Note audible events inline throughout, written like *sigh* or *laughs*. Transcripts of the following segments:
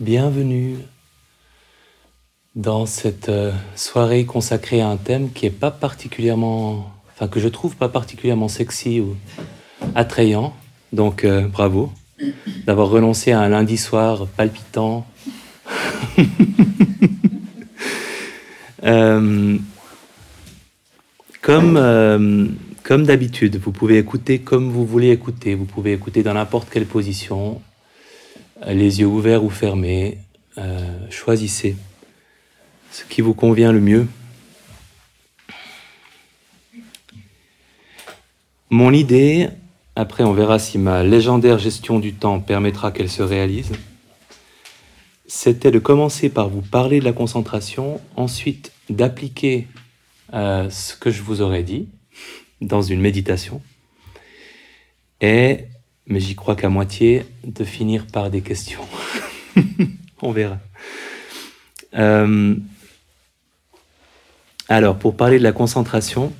Bienvenue dans cette euh, soirée consacrée à un thème qui est pas particulièrement, enfin que je trouve pas particulièrement sexy ou attrayant. Donc euh, bravo d'avoir renoncé à un lundi soir palpitant. *laughs* Euh, comme comme d'habitude, vous pouvez écouter comme vous voulez écouter. Vous pouvez écouter dans n'importe quelle position, les yeux ouverts ou fermés. choisissez ce qui vous convient le mieux. Mon idée, après on verra si ma légendaire gestion du temps permettra qu'elle se réalise, c'était de commencer par vous parler de la concentration, ensuite d'appliquer euh, ce que je vous aurais dit dans une méditation, et, mais j'y crois qu'à moitié, de finir par des questions. *laughs* on verra. Euh, alors, pour parler de la concentration,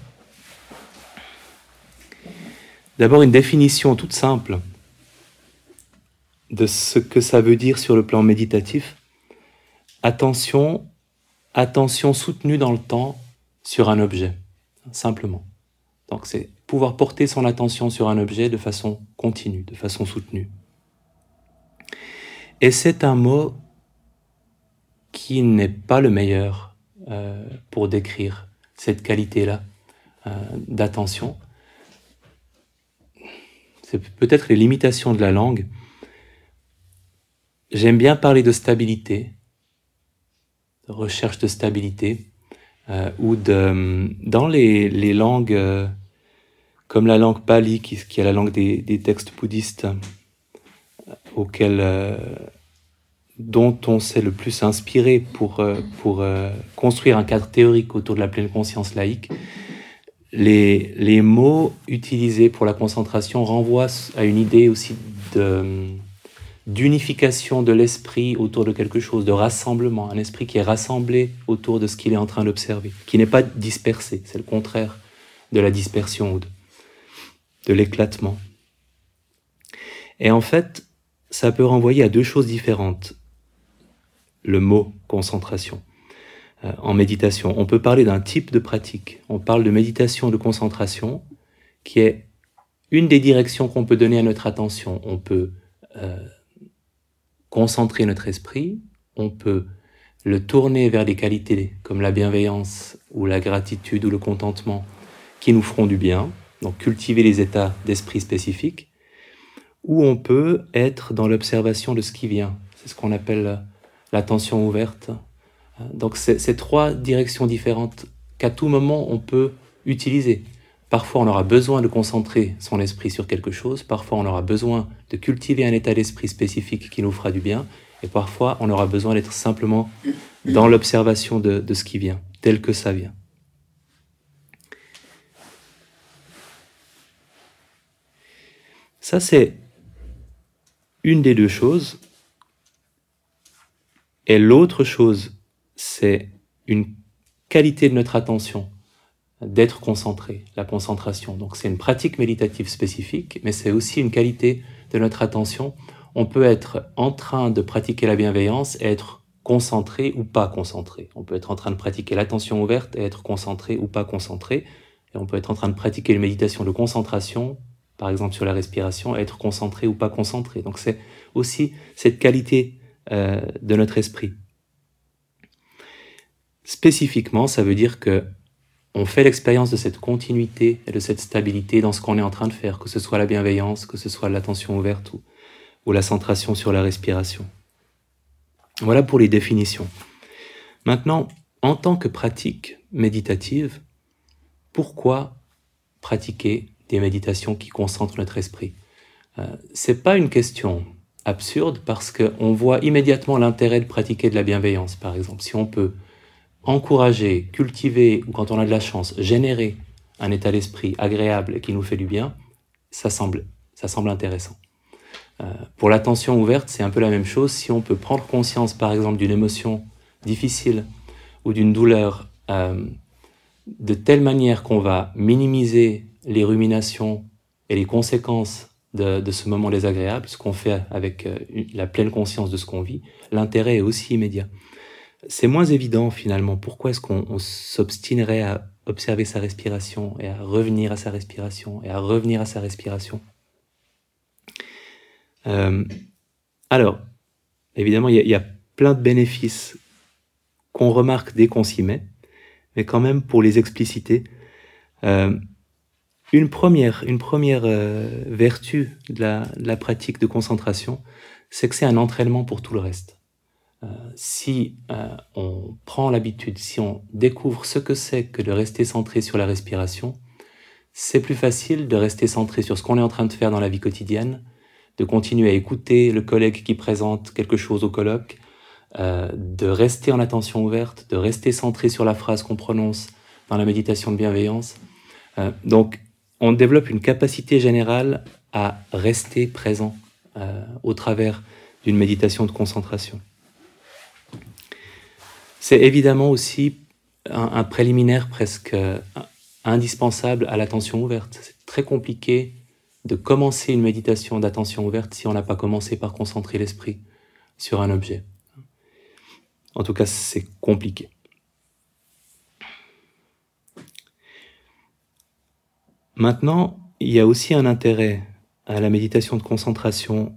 d'abord une définition toute simple de ce que ça veut dire sur le plan méditatif. Attention, attention soutenue dans le temps sur un objet, simplement. Donc c'est pouvoir porter son attention sur un objet de façon continue, de façon soutenue. Et c'est un mot qui n'est pas le meilleur euh, pour décrire cette qualité-là euh, d'attention. C'est peut-être les limitations de la langue. J'aime bien parler de stabilité, de recherche de stabilité, euh, ou de, dans les, les langues comme la langue pali, qui, est la langue des, textes bouddhistes, auxquels dont on s'est le plus inspiré pour, euh, pour euh, construire un cadre théorique autour de la pleine conscience laïque, les, les mots utilisés pour la concentration renvoient à une idée aussi d'unification de l'esprit autour de quelque chose, de rassemblement, un esprit qui est rassemblé autour de ce qu'il est en train d'observer, qui n'est pas dispersé, c'est le contraire de la dispersion ou de, de l'éclatement. Et en fait, ça peut renvoyer à deux choses différentes le mot concentration euh, en méditation. On peut parler d'un type de pratique. On parle de méditation de concentration qui est une des directions qu'on peut donner à notre attention. On peut euh, concentrer notre esprit, on peut le tourner vers des qualités comme la bienveillance ou la gratitude ou le contentement qui nous feront du bien, donc cultiver les états d'esprit spécifiques, ou on peut être dans l'observation de ce qui vient. C'est ce qu'on appelle l'attention ouverte. Donc c'est trois directions différentes qu'à tout moment on peut utiliser. Parfois on aura besoin de concentrer son esprit sur quelque chose, parfois on aura besoin de cultiver un état d'esprit spécifique qui nous fera du bien, et parfois on aura besoin d'être simplement dans l'observation de, de ce qui vient, tel que ça vient. Ça, c'est une des deux choses. Et l'autre chose, c'est une qualité de notre attention, d'être concentré, la concentration. Donc c'est une pratique méditative spécifique, mais c'est aussi une qualité de notre attention. On peut être en train de pratiquer la bienveillance et être concentré ou pas concentré. On peut être en train de pratiquer l'attention ouverte et être concentré ou pas concentré. Et on peut être en train de pratiquer une méditation de concentration, par exemple sur la respiration, être concentré ou pas concentré. Donc c'est aussi cette qualité euh, de notre esprit. Spécifiquement, ça veut dire que on fait l'expérience de cette continuité et de cette stabilité dans ce qu'on est en train de faire, que ce soit la bienveillance, que ce soit l'attention ouverte ou, ou la centration sur la respiration. Voilà pour les définitions. Maintenant, en tant que pratique méditative, pourquoi pratiquer des méditations qui concentrent notre esprit euh, C'est pas une question absurde parce qu'on voit immédiatement l'intérêt de pratiquer de la bienveillance, par exemple. Si on peut encourager, cultiver, ou quand on a de la chance, générer un état d'esprit agréable qui nous fait du bien, ça semble, ça semble intéressant. Euh, pour l'attention ouverte, c'est un peu la même chose. Si on peut prendre conscience, par exemple, d'une émotion difficile ou d'une douleur euh, de telle manière qu'on va minimiser les ruminations et les conséquences de, ce moment désagréable, ce qu'on fait avec euh, la pleine conscience de ce qu'on vit, l'intérêt est aussi immédiat. C'est moins évident finalement. Pourquoi est-ce qu'on s'obstinerait à observer sa respiration et à revenir à sa respiration et à revenir à sa respiration? Euh, Alors, évidemment, il y, a plein de bénéfices qu'on remarque dès qu'on s'y met, mais quand même pour les expliciter, euh, une première, une première euh, vertu de la, pratique de concentration, c'est que c'est un entraînement pour tout le reste. Euh, si on prend l'habitude, si on découvre ce que c'est que de rester centré sur la respiration, c'est plus facile de rester centré sur ce qu'on est en train de faire dans la vie quotidienne, de continuer à écouter le collègue qui présente quelque chose au colloque, euh, de rester en attention ouverte, de rester centré sur la phrase qu'on prononce dans la méditation de bienveillance. Euh, donc, on développe une capacité générale à rester présent euh, au travers d'une méditation de concentration. C'est évidemment aussi un préliminaire presque indispensable à l'attention ouverte. C'est très compliqué de commencer une méditation d'attention ouverte si on n'a pas commencé par concentrer l'esprit sur un objet. En tout cas, c'est compliqué. Maintenant, il y a aussi un intérêt à la méditation de concentration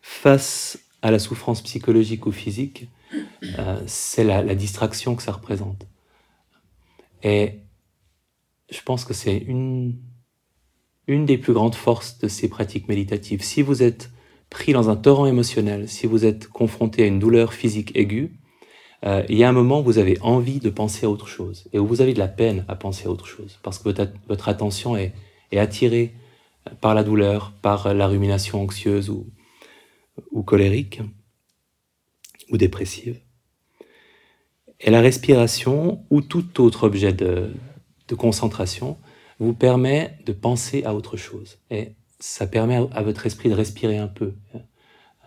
face à la souffrance psychologique ou physique, euh, c'est la, distraction que ça représente. Et je pense que c'est une, une des plus grandes forces de ces pratiques méditatives. Si vous êtes pris dans un torrent émotionnel, si vous êtes confronté à une douleur physique aiguë, euh, il y a un moment où vous avez envie de penser à autre chose et où vous avez de la peine à penser à autre chose parce que votre, attention est, attirée par la douleur, par la rumination anxieuse ou, colérique ou dépressive. Et la respiration ou tout autre objet de, concentration vous permet de penser à autre chose. Et ça permet à votre esprit de respirer un peu,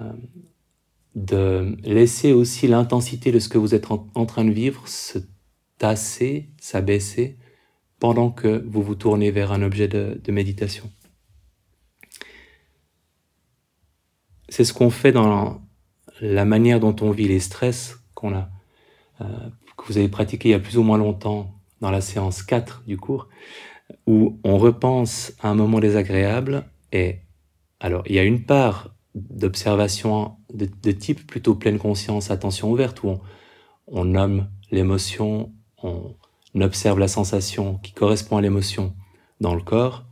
euh, de laisser aussi l'intensité de ce que vous êtes en, train de vivre se tasser, s'abaisser, pendant que vous vous tournez vers un objet de, méditation. C'est ce qu'on fait dans la manière dont on vit les stress qu'on a, euh, que vous avez pratiqué il y a plus ou moins longtemps dans la séance 4 du cours, où on repense à un moment désagréable et alors, il y a une part d'observation de, type plutôt pleine conscience, attention ouverte, où on, nomme l'émotion, on observe la sensation qui correspond à l'émotion dans le corps,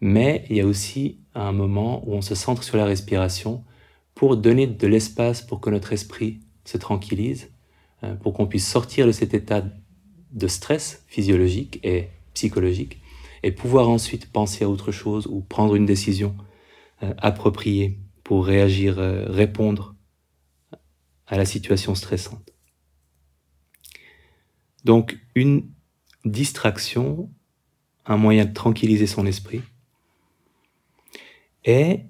mais il y a aussi un moment où on se centre sur la respiration pour donner de l'espace pour que notre esprit se tranquillise, euh, pour qu'on puisse sortir de cet état de stress physiologique et psychologique et pouvoir ensuite penser à autre chose ou prendre une décision euh, appropriée pour réagir, euh, répondre à la situation stressante. Donc une distraction, un moyen de tranquilliser son esprit, et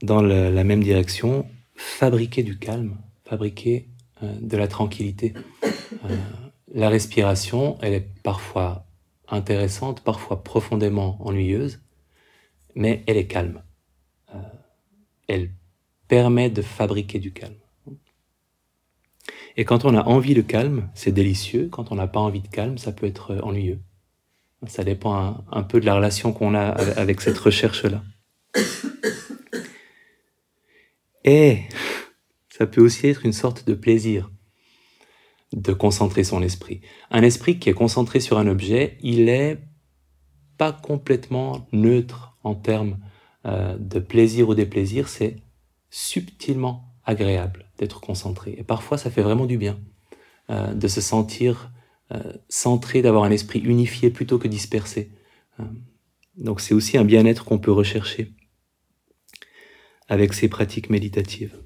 dans la même direction, fabriquer du calme, fabriquer euh, de la tranquillité. la respiration, elle est parfois intéressante, parfois profondément ennuyeuse, mais elle est calme. Elle permet de fabriquer du calme. Et quand on a envie de calme, c'est délicieux. Quand on n'a pas envie de calme, ça peut être ennuyeux. Ça dépend un, peu de la relation qu'on a avec cette recherche-là. Et ça peut aussi être une sorte de plaisir de concentrer son esprit. Un esprit qui est concentré sur un objet, il est pas complètement neutre en termes euh, de plaisir ou déplaisir, c'est subtilement agréable d'être concentré. Et parfois, ça fait vraiment du bien euh, de se sentir euh, centré, d'avoir un esprit unifié plutôt que dispersé. donc c'est aussi un bien-être qu'on peut rechercher avec ces pratiques méditatives.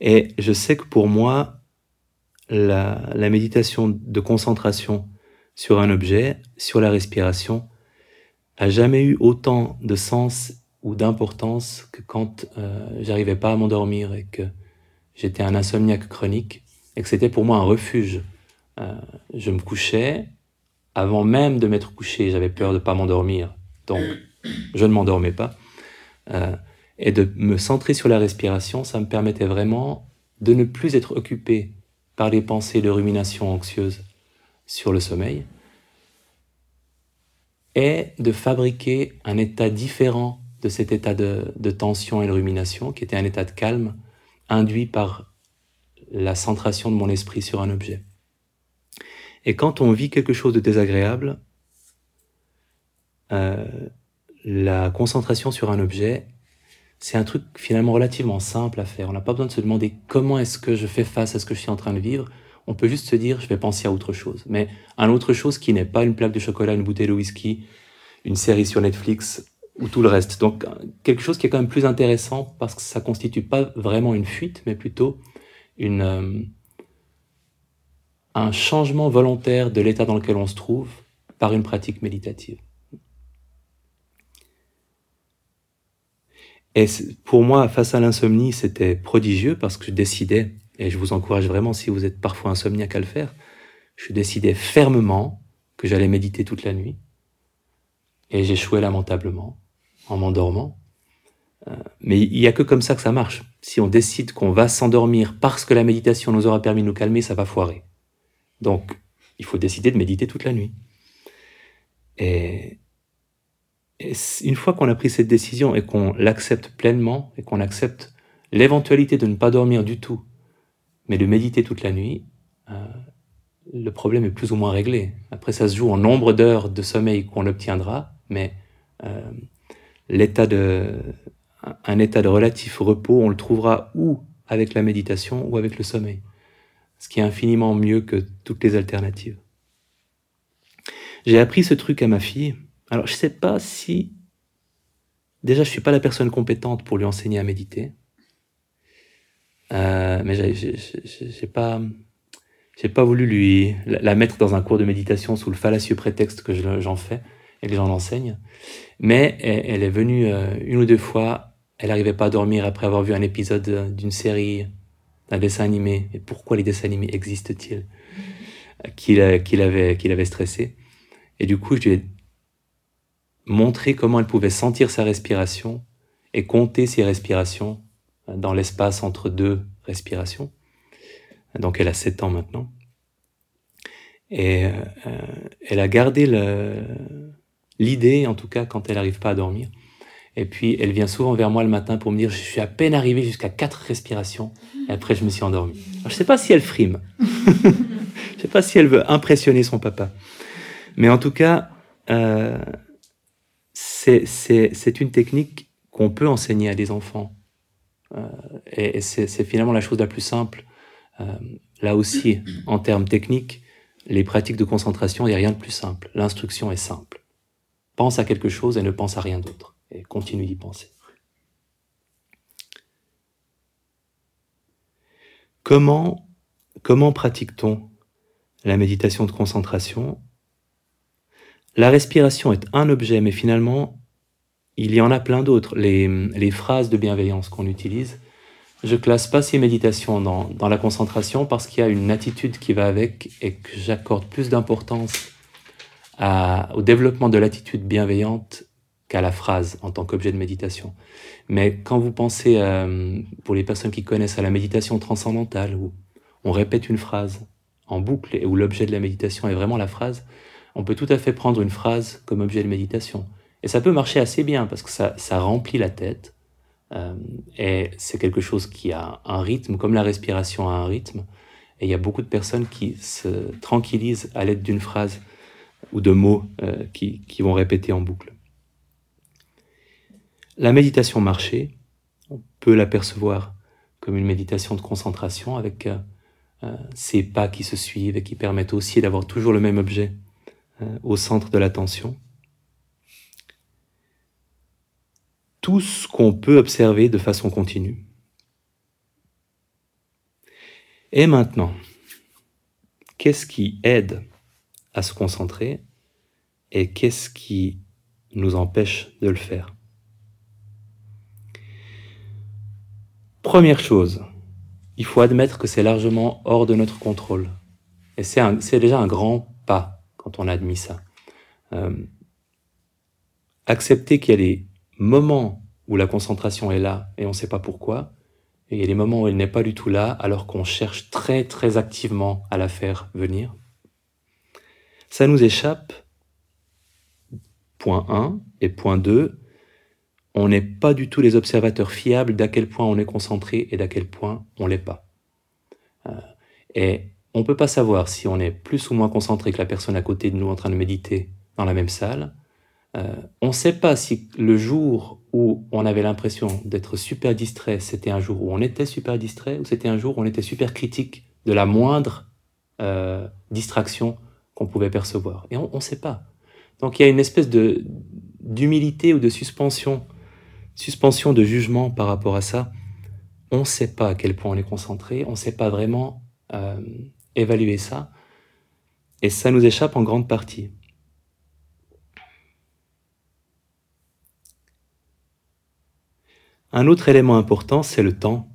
Et je sais que pour moi, la, méditation de concentration sur un objet, sur la respiration, a jamais eu autant de sens ou d'importance que quand euh, j'arrivais pas à m'endormir et que j'étais un insomniaque chronique et que c'était pour moi un refuge. Euh, je me couchais, avant même de m'être couché, j'avais peur de pas m'endormir. Donc, je ne m'endormais pas. Euh, et de me centrer sur la respiration, ça me permettait vraiment de ne plus être occupé par les pensées de rumination anxieuse sur le sommeil, et de fabriquer un état différent de cet état de, de, tension et de rumination, qui était un état de calme, induit par la centration de mon esprit sur un objet. Et quand on vit quelque chose de désagréable, euh, la concentration sur un objet, c'est un truc finalement relativement simple à faire. On n'a pas besoin de se demander comment est-ce que je fais face à ce que je suis en train de vivre. On peut juste se dire, je vais penser à autre chose. Mais à autre chose qui n'est pas une plaque de chocolat, une bouteille de whisky, une série sur Netflix ou tout le reste. Donc quelque chose qui est quand même plus intéressant parce que ça constitue pas vraiment une fuite, mais plutôt euh, un changement volontaire de l'état dans lequel on se trouve par une pratique méditative. Et pour moi, face à l'insomnie, c'était prodigieux parce que je décidais, et je vous encourage vraiment si vous êtes parfois insomniaque à le faire, je décidais fermement que j'allais méditer toute la nuit. Et j'échouais lamentablement en m'endormant. Euh, mais il n'y a que comme ça que ça marche. Si on décide qu'on va s'endormir parce que la méditation nous aura permis de nous calmer, ça va foirer. Donc, il faut décider de méditer toute la nuit. Et, une fois qu'on a pris cette décision et qu'on l'accepte pleinement et qu'on accepte l'éventualité de ne pas dormir du tout, mais de méditer toute la nuit, euh, le problème est plus ou moins réglé. Après, ça se joue en nombre d'heures de sommeil qu'on obtiendra, mais euh, l'état de, un état de relatif repos, on le trouvera ou avec la méditation ou avec le sommeil ce qui est infiniment mieux que toutes les alternatives. J'ai appris ce truc à ma fille. Alors, je ne sais pas si... Déjà, je ne suis pas la personne compétente pour lui enseigner à méditer. Euh, mais j'ai pas... J'ai pas voulu lui la mettre dans un cours de méditation sous le fallacieux prétexte que j'en fais et que j'en enseigne. Mais elle, est venue euh, une ou deux fois. Elle n'arrivait pas à dormir après avoir vu un épisode d'une série un dessin animé. Et pourquoi les dessins animés existent-ils? Qu'il avait, qu'il avait stressé. Et du coup, je lui ai montré comment elle pouvait sentir sa respiration et compter ses respirations dans l'espace entre deux respirations. Donc elle a 7 ans maintenant. Et euh, elle a gardé l'idée, en tout cas quand elle n'arrive pas à dormir, et puis, elle vient souvent vers moi le matin pour me dire, je suis à peine arrivé jusqu'à quatre respirations. Et après, je me suis endormi. je ne sais pas si elle frime. *laughs* je ne sais pas si elle veut impressionner son papa. Mais en tout cas, euh, c'est une technique qu'on peut enseigner à des enfants. Euh, et, c'est finalement la chose la plus simple. Euh, là aussi, en termes techniques, les pratiques de concentration, il n'y a rien de plus simple. L'instruction est simple. Pense à quelque chose et ne pense à rien d'autre et continue d'y penser. Comment, comment pratique-t-on la méditation de concentration? La respiration est un objet, mais finalement, il y en a plein d'autres. Les, phrases de bienveillance qu'on utilise, je classe pas ces méditations dans, dans la concentration parce qu'il y a une attitude qui va avec et que j'accorde plus d'importance au développement de l'attitude bienveillante qu'à la phrase en tant qu'objet de méditation. Mais quand vous pensez, euh, pour les personnes qui connaissent à la méditation transcendantale, où on répète une phrase en boucle et où l'objet de la méditation est vraiment la phrase, on peut tout à fait prendre une phrase comme objet de méditation. Et ça peut marcher assez bien parce que ça, remplit la tête. Euh, et c'est quelque chose qui a un rythme, comme la respiration a un rythme. Et il y a beaucoup de personnes qui se tranquillisent à l'aide d'une phrase ou de mots euh, qui, vont répéter en boucle. La méditation marché, on peut l'apercevoir comme une méditation de concentration avec euh, ces pas qui se suivent et qui permettent aussi d'avoir toujours le même objet au centre de l'attention. Tout ce qu'on peut observer de façon continue. Et maintenant, qu'est-ce qui aide à se concentrer et qu'est-ce qui nous empêche de le faire? Première chose, il faut admettre que c'est largement hors de notre contrôle. Et c'est déjà un grand pas quand on admis ça. Euh, accepter qu'il y a moments où la concentration est là et on ne sait pas pourquoi, et il y a des moments où elle n'est pas du tout là alors qu'on cherche très très activement à la faire venir. Ça nous échappe. Point 1 et point 2, on n'est pas du tout les observateurs fiables d'à quel point on est concentré et d'à quel point on l'est pas. Euh, et on ne peut pas savoir si on est plus ou moins concentré que la personne à côté de nous en train de méditer dans la même salle. Euh, on ne sait pas si le jour où on avait l'impression d'être super distrait, c'était un jour où on était super distrait ou c'était un jour où on était super critique de la moindre euh, distraction qu'on pouvait percevoir. Et on ne sait pas. Donc il y a une espèce de d'humilité ou de suspension, suspension de jugement par rapport à ça. On ne sait pas à quel point on est concentré, on ne sait pas vraiment euh, évaluer ça, et ça nous échappe en grande partie. Un autre élément important, c'est le temps.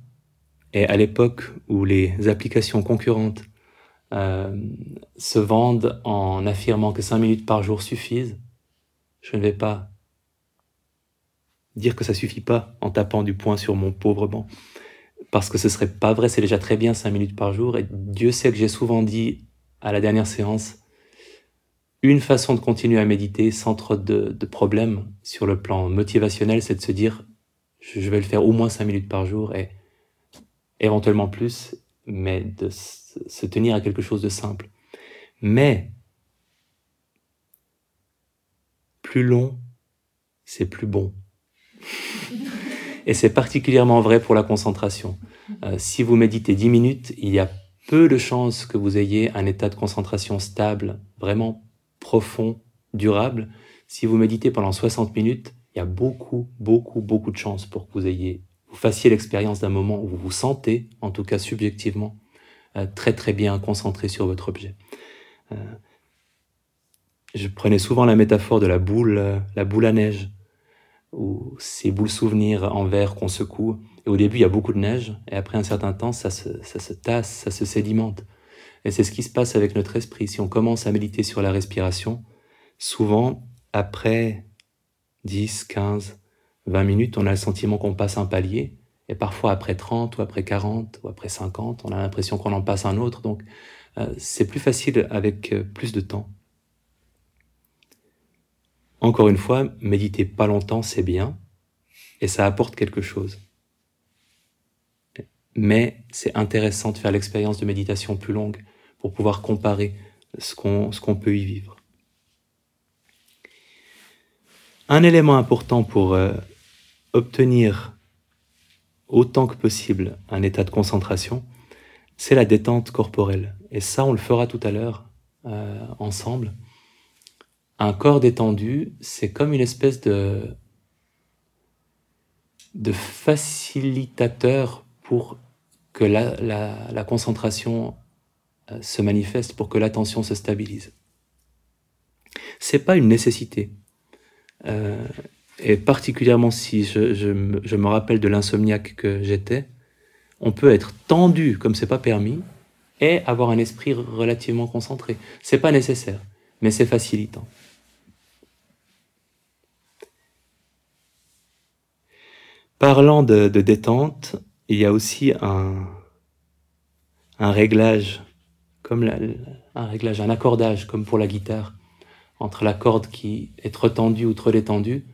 Et à l'époque où les applications concurrentes euh, se vendent en affirmant que 5 minutes par jour suffisent, je ne vais pas dire que ça suffit pas en tapant du poing sur mon pauvre banc. Parce que ce serait pas vrai, c'est déjà très bien 5 minutes par jour. Et Dieu sait que j'ai souvent dit à la dernière séance, une façon de continuer à méditer sans trop de, de problèmes sur le plan motivationnel, c'est de se dire, je vais le faire au moins 5 minutes par jour et éventuellement plus, mais de se tenir à quelque chose de simple. Mais plus long, c'est plus bon. *laughs* Et c'est particulièrement vrai pour la concentration. Euh, si vous méditez 10 minutes, il y a peu de chances que vous ayez un état de concentration stable, vraiment profond, durable. Si vous méditez pendant 60 minutes, il y a beaucoup, beaucoup, beaucoup de chances pour que vous ayez, vous fassiez l'expérience d'un moment où vous vous sentez, en tout cas subjectivement, euh, très très bien concentré sur votre objet. Euh, je prenais souvent la métaphore de la boule, euh, la boule à neige, ou ces boules souvenirs en verre qu'on secoue. Et au début, il y a beaucoup de neige, et après un certain temps, ça se, ça se tasse, ça se sédimente. Et c'est ce qui se passe avec notre esprit. Si on commence à méditer sur la respiration, souvent, après 10, 15, 20 minutes, on a le sentiment qu'on passe un palier, et parfois après 30 ou après 40 ou après 50, on a l'impression qu'on en passe un autre. Donc euh, c'est plus facile avec euh, plus de temps. Encore une fois, méditer pas longtemps, c'est bien, et ça apporte quelque chose. Mais c'est intéressant de faire l'expérience de méditation plus longue pour pouvoir comparer ce qu'on qu'on peut y vivre. Un élément important pour euh, obtenir autant que possible un état de concentration, c'est la détente corporelle. Et ça, on le fera tout à l'heure euh, ensemble. Un corps détendu, c'est comme une espèce de, facilitateur pour que la, la, concentration euh, se manifeste, pour que l'attention se stabilise. C'est pas une nécessité. Euh, et particulièrement si je, me rappelle de l'insomniaque que j'étais, on peut être tendu comme c'est pas permis et avoir un esprit relativement concentré. C'est pas nécessaire, mais c'est facilitant. Parlant de, détente, il y a aussi un, réglage, comme un réglage, un accordage, comme pour la guitare, entre la corde qui est trop tendue ou trop détendue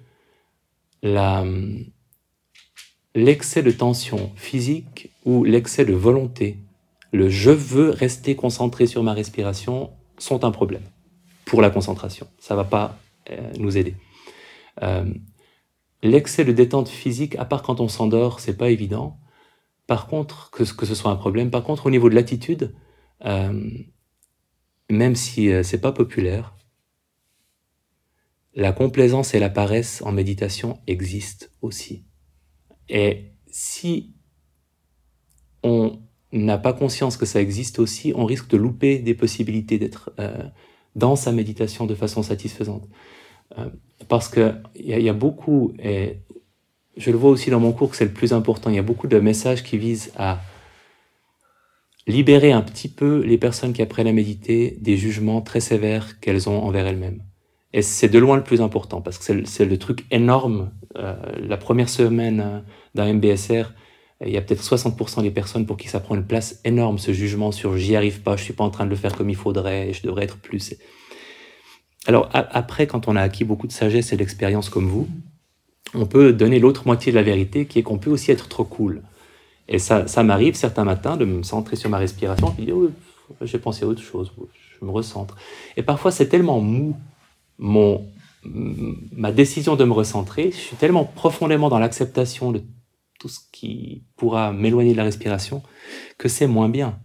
l'excès de tension physique ou l'excès de volonté, le je veux rester concentré sur ma respiration sont un problème pour la concentration. Ça va pas euh, nous aider. Euh, l'excès de détente physique, à part quand on s'endort, c'est pas évident. Par contre, que, que, ce soit un problème. Par contre, au niveau de l'attitude, euh, même si c'est pas populaire, la complaisance et la paresse en méditation existent aussi. Et si on n'a pas conscience que ça existe aussi, on risque de louper des possibilités d'être euh, dans sa méditation de façon satisfaisante. Euh, parce qu'il y, y, a beaucoup, et je le vois aussi dans mon cours que c'est le plus important, il y a beaucoup de messages qui visent à libérer un petit peu les personnes qui apprennent à méditer des jugements très sévères qu'elles ont envers elles-mêmes. Et c'est de loin le plus important, parce que c'est le, truc énorme. Euh, la première semaine euh, d'un MBSR, il y a peut-être 60% des personnes pour qui ça prend une place énorme, ce jugement sur j'y arrive pas, je suis pas en train de le faire comme il faudrait, je devrais être plus. Alors après, quand on a acquis beaucoup de sagesse et d'expérience comme vous, on peut donner l'autre moitié de la vérité, qui est qu'on peut aussi être trop cool. Et ça, ça m'arrive certains matins de me centrer sur ma respiration, et de dire, oh, j'ai pensé à autre chose, je me recentre. Et parfois, c'est tellement mou, ma décision de me recentrer, je suis tellement profondément dans l'acceptation de tout ce qui pourra m'éloigner de la respiration, que c'est moins bien,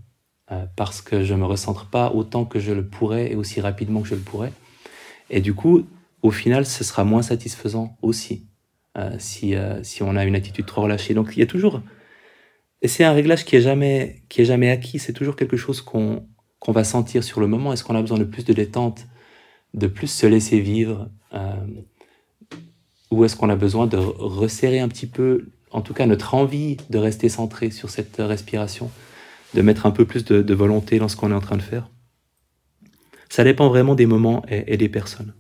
euh, parce que je me recentre pas autant que je le pourrais et aussi rapidement que je le pourrais. Et du coup, au final, ce sera moins satisfaisant aussi, euh, si, euh, si on a une attitude trop relâchée. Donc il y a toujours... Et c'est un réglage qui est jamais, qui est jamais acquis, c'est toujours quelque chose qu'on qu'on va sentir sur le moment. Est-ce qu'on a besoin de plus de détente, de plus se laisser vivre Ou est-ce qu'on a besoin de resserrer un petit peu en tout cas notre envie de rester centré sur cette respiration, de mettre un peu plus de, volonté dans ce qu'on est en train de faire? Ça dépend vraiment des moments et, des personnes.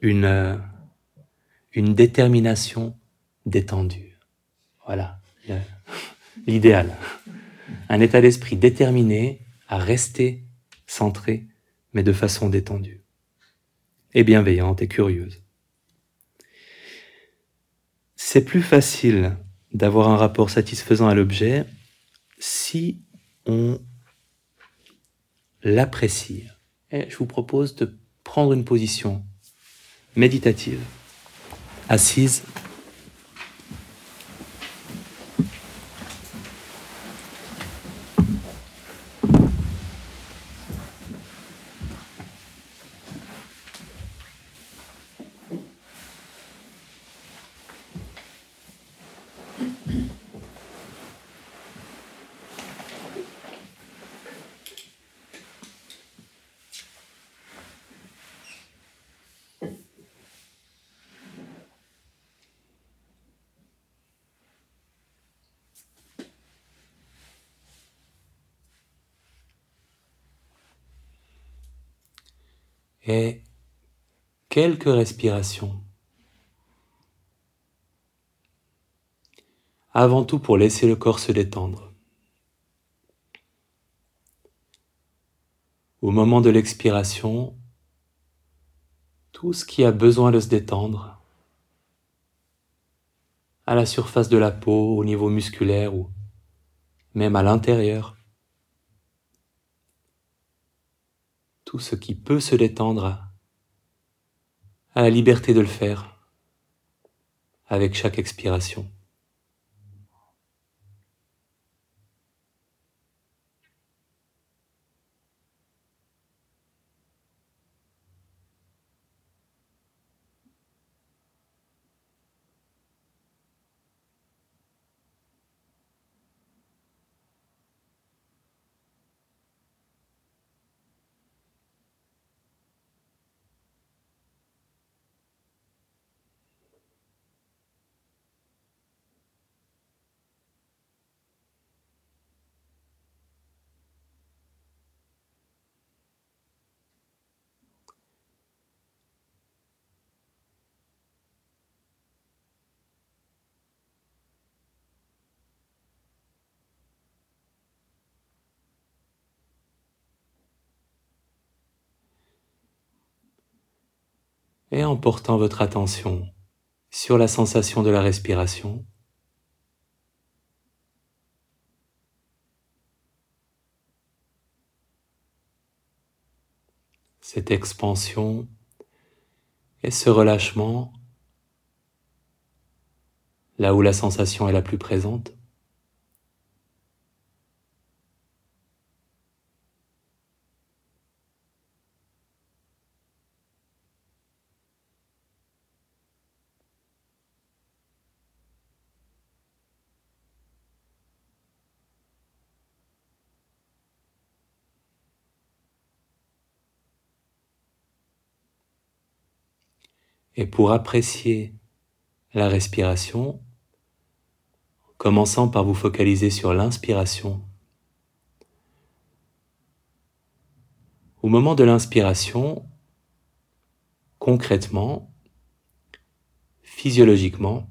Une, euh, une détermination détendue. Voilà l'idéal. Un état d'esprit déterminé à rester centré, mais de façon détendue et bienveillante et curieuse c'est plus facile d'avoir un rapport satisfaisant à l'objet si on l'apprécie. Je vous propose de prendre une position méditative, assise et quelques respirations. Avant tout pour laisser le corps se détendre. Au moment de l'expiration, tout ce qui a besoin de se détendre, à la surface de la peau, au niveau musculaire ou même à l'intérieur, tout ce qui peut se détendre à la liberté de le faire avec chaque expiration. Et en portant votre attention sur la sensation de la respiration, cette expansion et ce relâchement là où la sensation est la plus présente. Et pour apprécier la respiration, commençant par vous focaliser sur l'inspiration, Au moment de l'inspiration, concrètement, physiologiquement,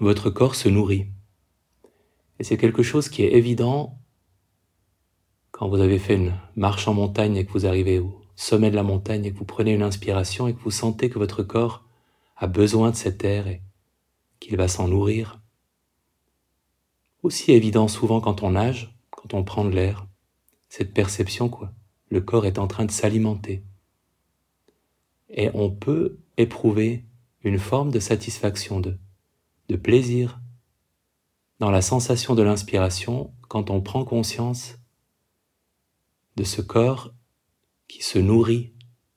votre corps se nourrit. Et c'est quelque chose qui est évident quand vous avez fait une marche en montagne et que vous arrivez au sommet de la montagne et que vous prenez une inspiration et que vous sentez que votre corps a besoin de cet air et qu'il va s'en nourrir. Aussi évident souvent quand on nage, quand on prend de l'air, cette perception quoi. Le corps est en train de s'alimenter. Et on peut éprouver une forme de satisfaction, de, de plaisir dans la sensation de l'inspiration quand on prend conscience de ce corps qui se nourrit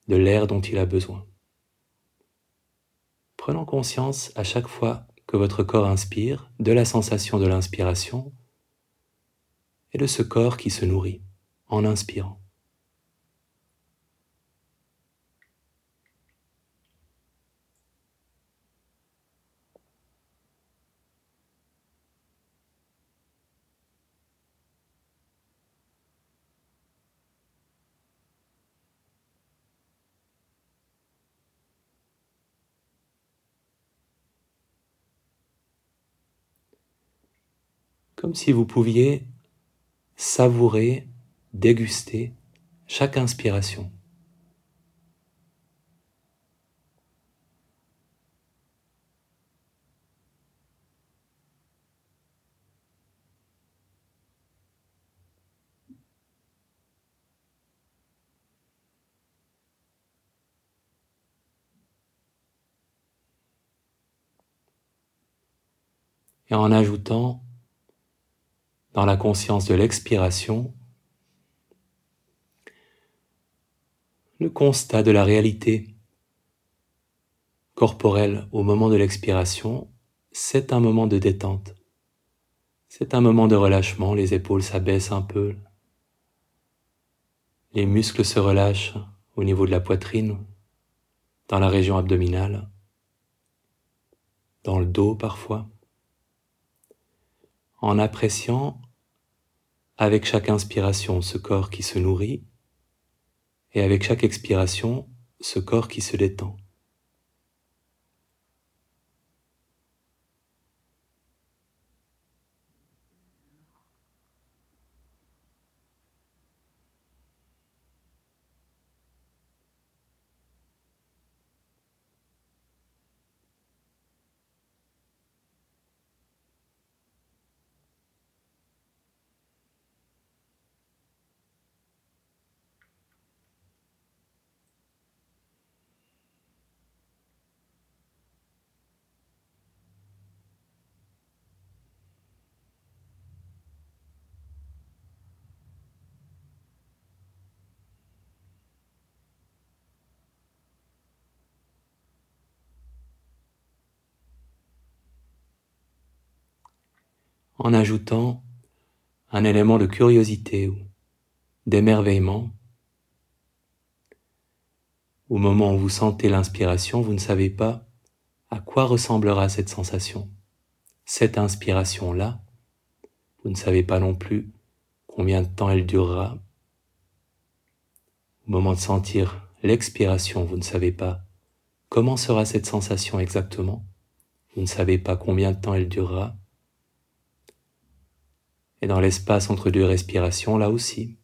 de l'air dont il a besoin. Prenons conscience à chaque fois que votre corps inspire de la sensation de l'inspiration et de ce corps qui se nourrit en inspirant. Si vous pouviez savourer, déguster chaque inspiration. et en ajoutant la conscience de l'expiration, le constat de la réalité corporelle au moment de l'expiration, c'est un moment de détente. C'est un moment de relâchement, les épaules s'abaissent un peu, les muscles se relâchent au niveau de la poitrine, dans la région abdominale, dans le dos parfois en appréciant avec chaque inspiration ce corps qui se nourrit et avec chaque expiration ce corps qui se détend. En ajoutant un élément de curiosité ou d'émerveillement. Au moment où vous sentez l'inspiration, vous ne savez pas à quoi ressemblera cette sensation. Cette inspiration-là, vous ne savez pas non plus combien de temps elle durera. Au moment de sentir l'expiration, vous ne savez pas comment sera cette sensation exactement. Vous ne savez pas combien de temps elle durera. Et dans l'espace entre deux respirations, là aussi,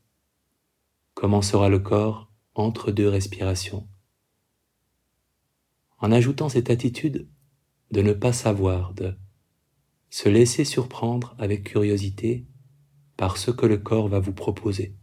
comment sera le corps entre deux respirations? En ajoutant cette attitude de ne pas savoir, de se laisser surprendre avec curiosité par ce que le corps va vous proposer.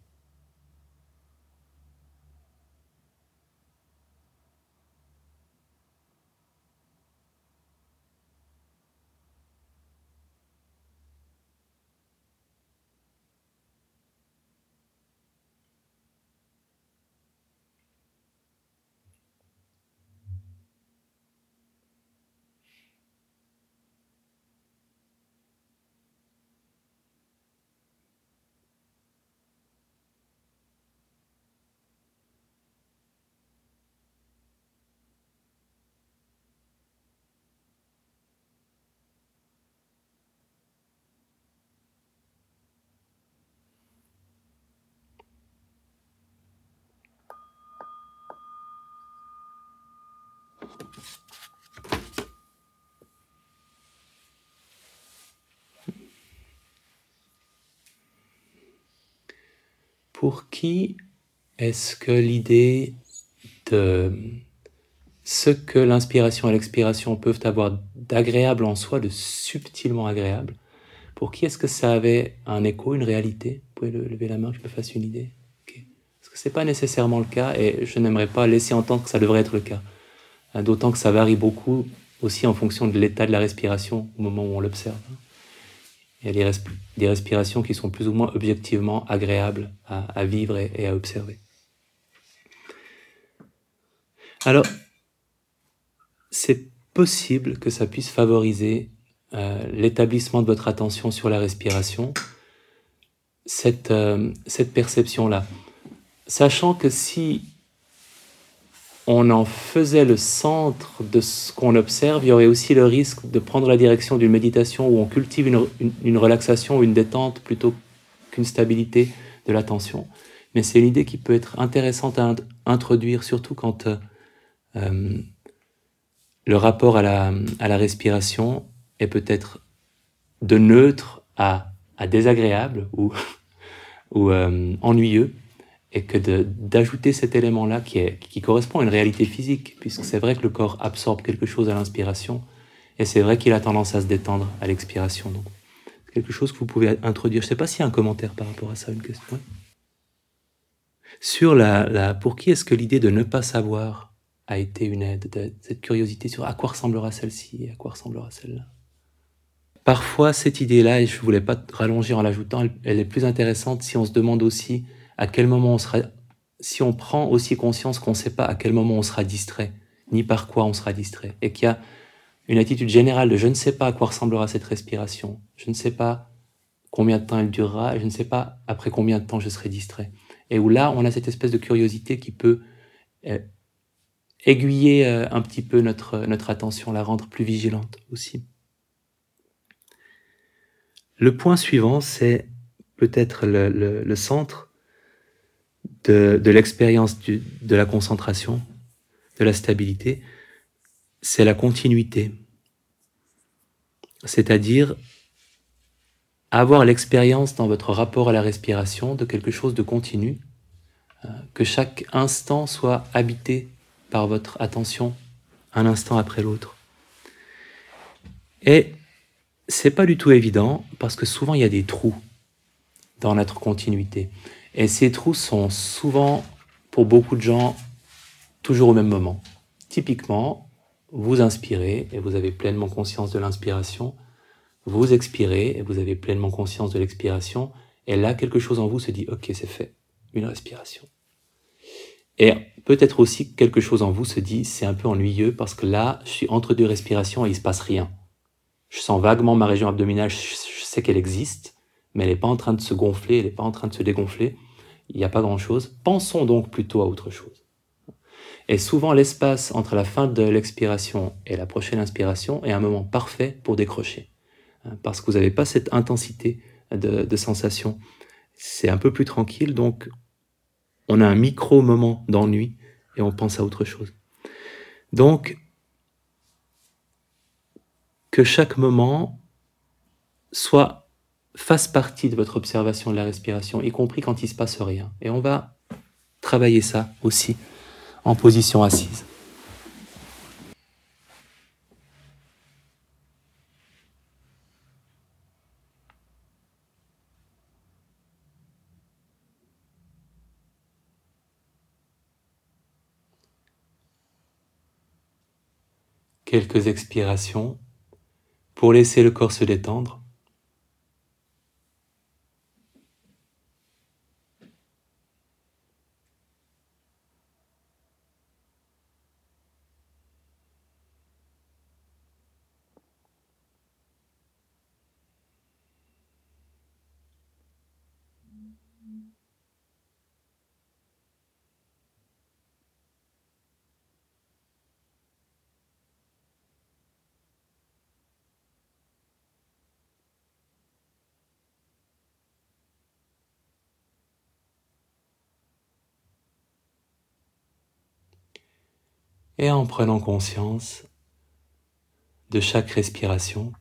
Pour qui est-ce que l'idée de ce que l'inspiration et l'expiration peuvent avoir d'agréable en soi, de subtilement agréable, pour qui est-ce que ça avait un écho, une réalité? Vous pouvez lever la main, que je me fasse une idée? Parce que ce n'est pas nécessairement le cas et je n'aimerais pas laisser entendre que ça devrait être le cas. Hein, d'autant que ça varie beaucoup aussi en fonction de l'état de la respiration au moment où on l'observe. Il y a des, respirations qui sont plus ou moins objectivement agréables à, vivre et à observer. Alors, c'est possible que ça puisse favoriser euh, l'établissement de votre attention sur la respiration, cette, euh, cette perception-là. Sachant que si on en faisait le centre de ce qu'on observe, il y aurait aussi le risque de prendre la direction d'une méditation où on cultive une, une, relaxation ou une détente plutôt qu'une stabilité de l'attention. Mais c'est une idée qui peut être intéressante à introduire, surtout quand euh, le rapport à la, à la respiration est peut-être de neutre à, à désagréable ou, *laughs* ou euh, ennuyeux, et que d'ajouter cet élément-là qui, correspond à une réalité physique, puisque c'est vrai que le corps absorbe quelque chose à l'inspiration, et c'est vrai qu'il a tendance à se détendre à l'expiration. Donc, quelque chose que vous pouvez introduire. Je ne sais pas s'il y a un commentaire par rapport à ça, une question. Sur la, la, pour qui est-ce que l'idée de ne pas savoir a été une aide, cette curiosité sur à quoi ressemblera celle-ci et à quoi ressemblera celle-là? Parfois, cette idée-là, et je ne voulais pas rallonger en l'ajoutant, elle, est plus intéressante si on se demande aussi à quel moment on sera, si on prend aussi conscience qu'on ne sait pas à quel moment on sera distrait, ni par quoi on sera distrait, et qu'il y a une attitude générale de je ne sais pas à quoi ressemblera cette respiration, je ne sais pas combien de temps elle durera, je ne sais pas après combien de temps je serai distrait. Et où là, on a cette espèce de curiosité qui peut euh, aiguiller euh, un petit peu notre, notre attention, la rendre plus vigilante aussi. Le point suivant, c'est peut-être le, centre de, de l'expérience de la concentration, de la stabilité, c'est la continuité. C'est-à-dire avoir l'expérience dans votre rapport à la respiration de quelque chose de continu, euh, que chaque instant soit habité par votre attention un instant après l'autre. Et c'est pas du tout évident parce que souvent il y a des trous dans notre continuité. Et ces trous sont souvent, pour beaucoup de gens, toujours au même moment. Typiquement, vous inspirez et vous avez pleinement conscience de l'inspiration. Vous expirez et vous avez pleinement conscience de l'expiration. Et là, quelque chose en vous se dit, OK, c'est fait. Une respiration. Et peut-être aussi quelque chose en vous se dit, c'est un peu ennuyeux parce que là, je suis entre deux respirations et il se passe rien. Je sens vaguement ma région abdominale, je, sais qu'elle existe, mais elle n'est pas en train de se gonfler, elle n'est pas en train de se dégonfler. Il n'y a pas grand-chose. Pensons donc plutôt à autre chose. Et souvent, l'espace entre la fin de l'expiration et la prochaine inspiration est un moment parfait pour décrocher. Hein, parce que vous n'avez pas cette intensité de, de sensation. C'est un peu plus tranquille, donc on a un micro-moment d'ennui et on pense à autre chose. Donc, que chaque moment soit fasse partie de votre observation de la respiration, y compris quand il se passe rien. Et on va travailler ça aussi en position assise. quelques expirations pour laisser le corps se détendre. Et en prenant conscience de chaque respiration.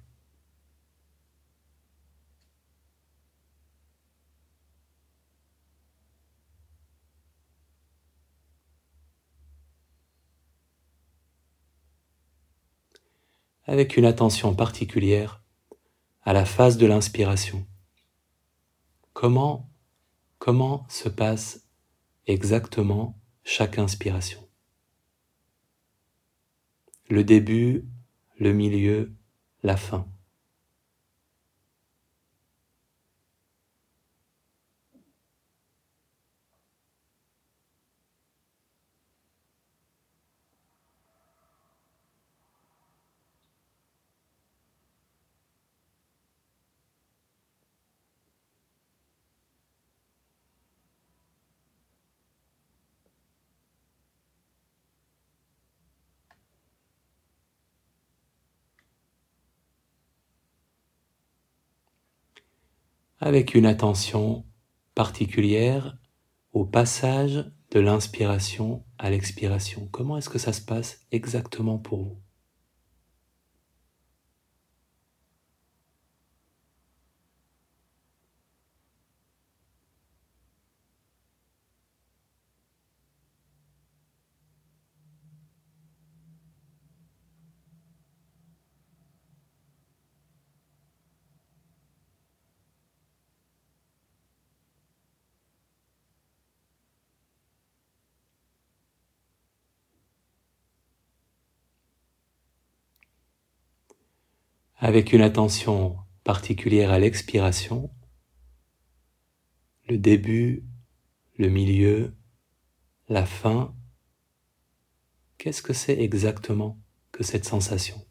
avec une attention particulière à la phase de l'inspiration. Comment, comment se passe exactement chaque inspiration? Le début, le milieu, la fin. Avec une attention particulière au passage de l'inspiration à l'expiration. Comment est-ce que ça se passe exactement pour vous? Avec une attention particulière à l'expiration, le début, le milieu, la fin. Qu'est-ce que c'est exactement que cette sensation?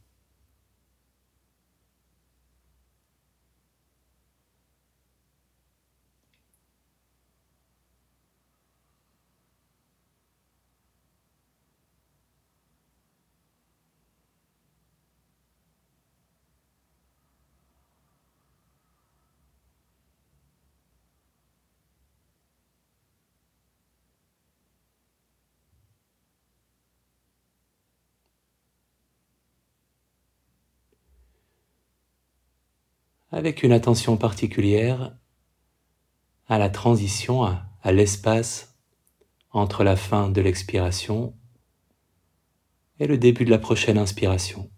Avec une attention particulière à la transition, à, l'espace entre la fin de l'expiration et le début de la prochaine inspiration.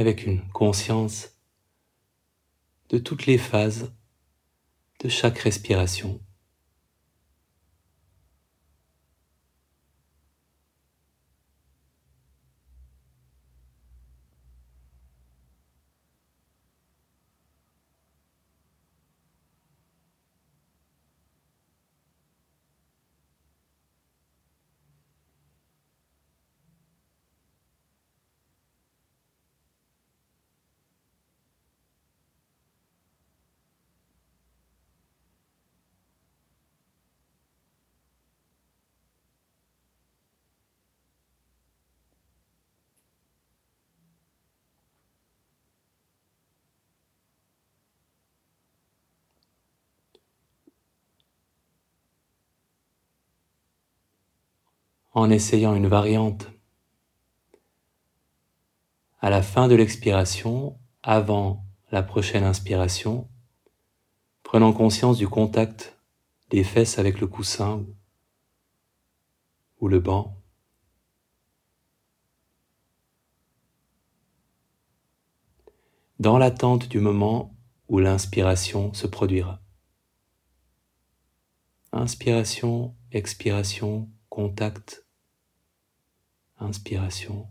Avec une conscience de toutes les phases de chaque respiration. En essayant une variante. À la fin de l'expiration, avant la prochaine inspiration, prenant conscience du contact des fesses avec le coussin ou le banc. Dans l'attente du moment où l'inspiration se produira. Inspiration, expiration, contact, inspiration,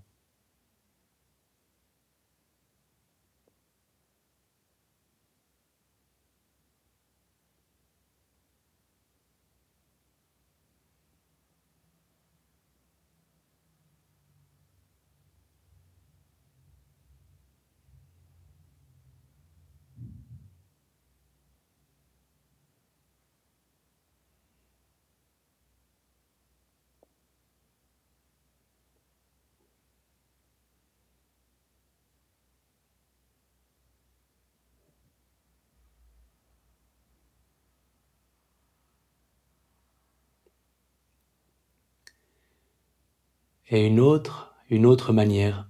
et une autre, une autre manière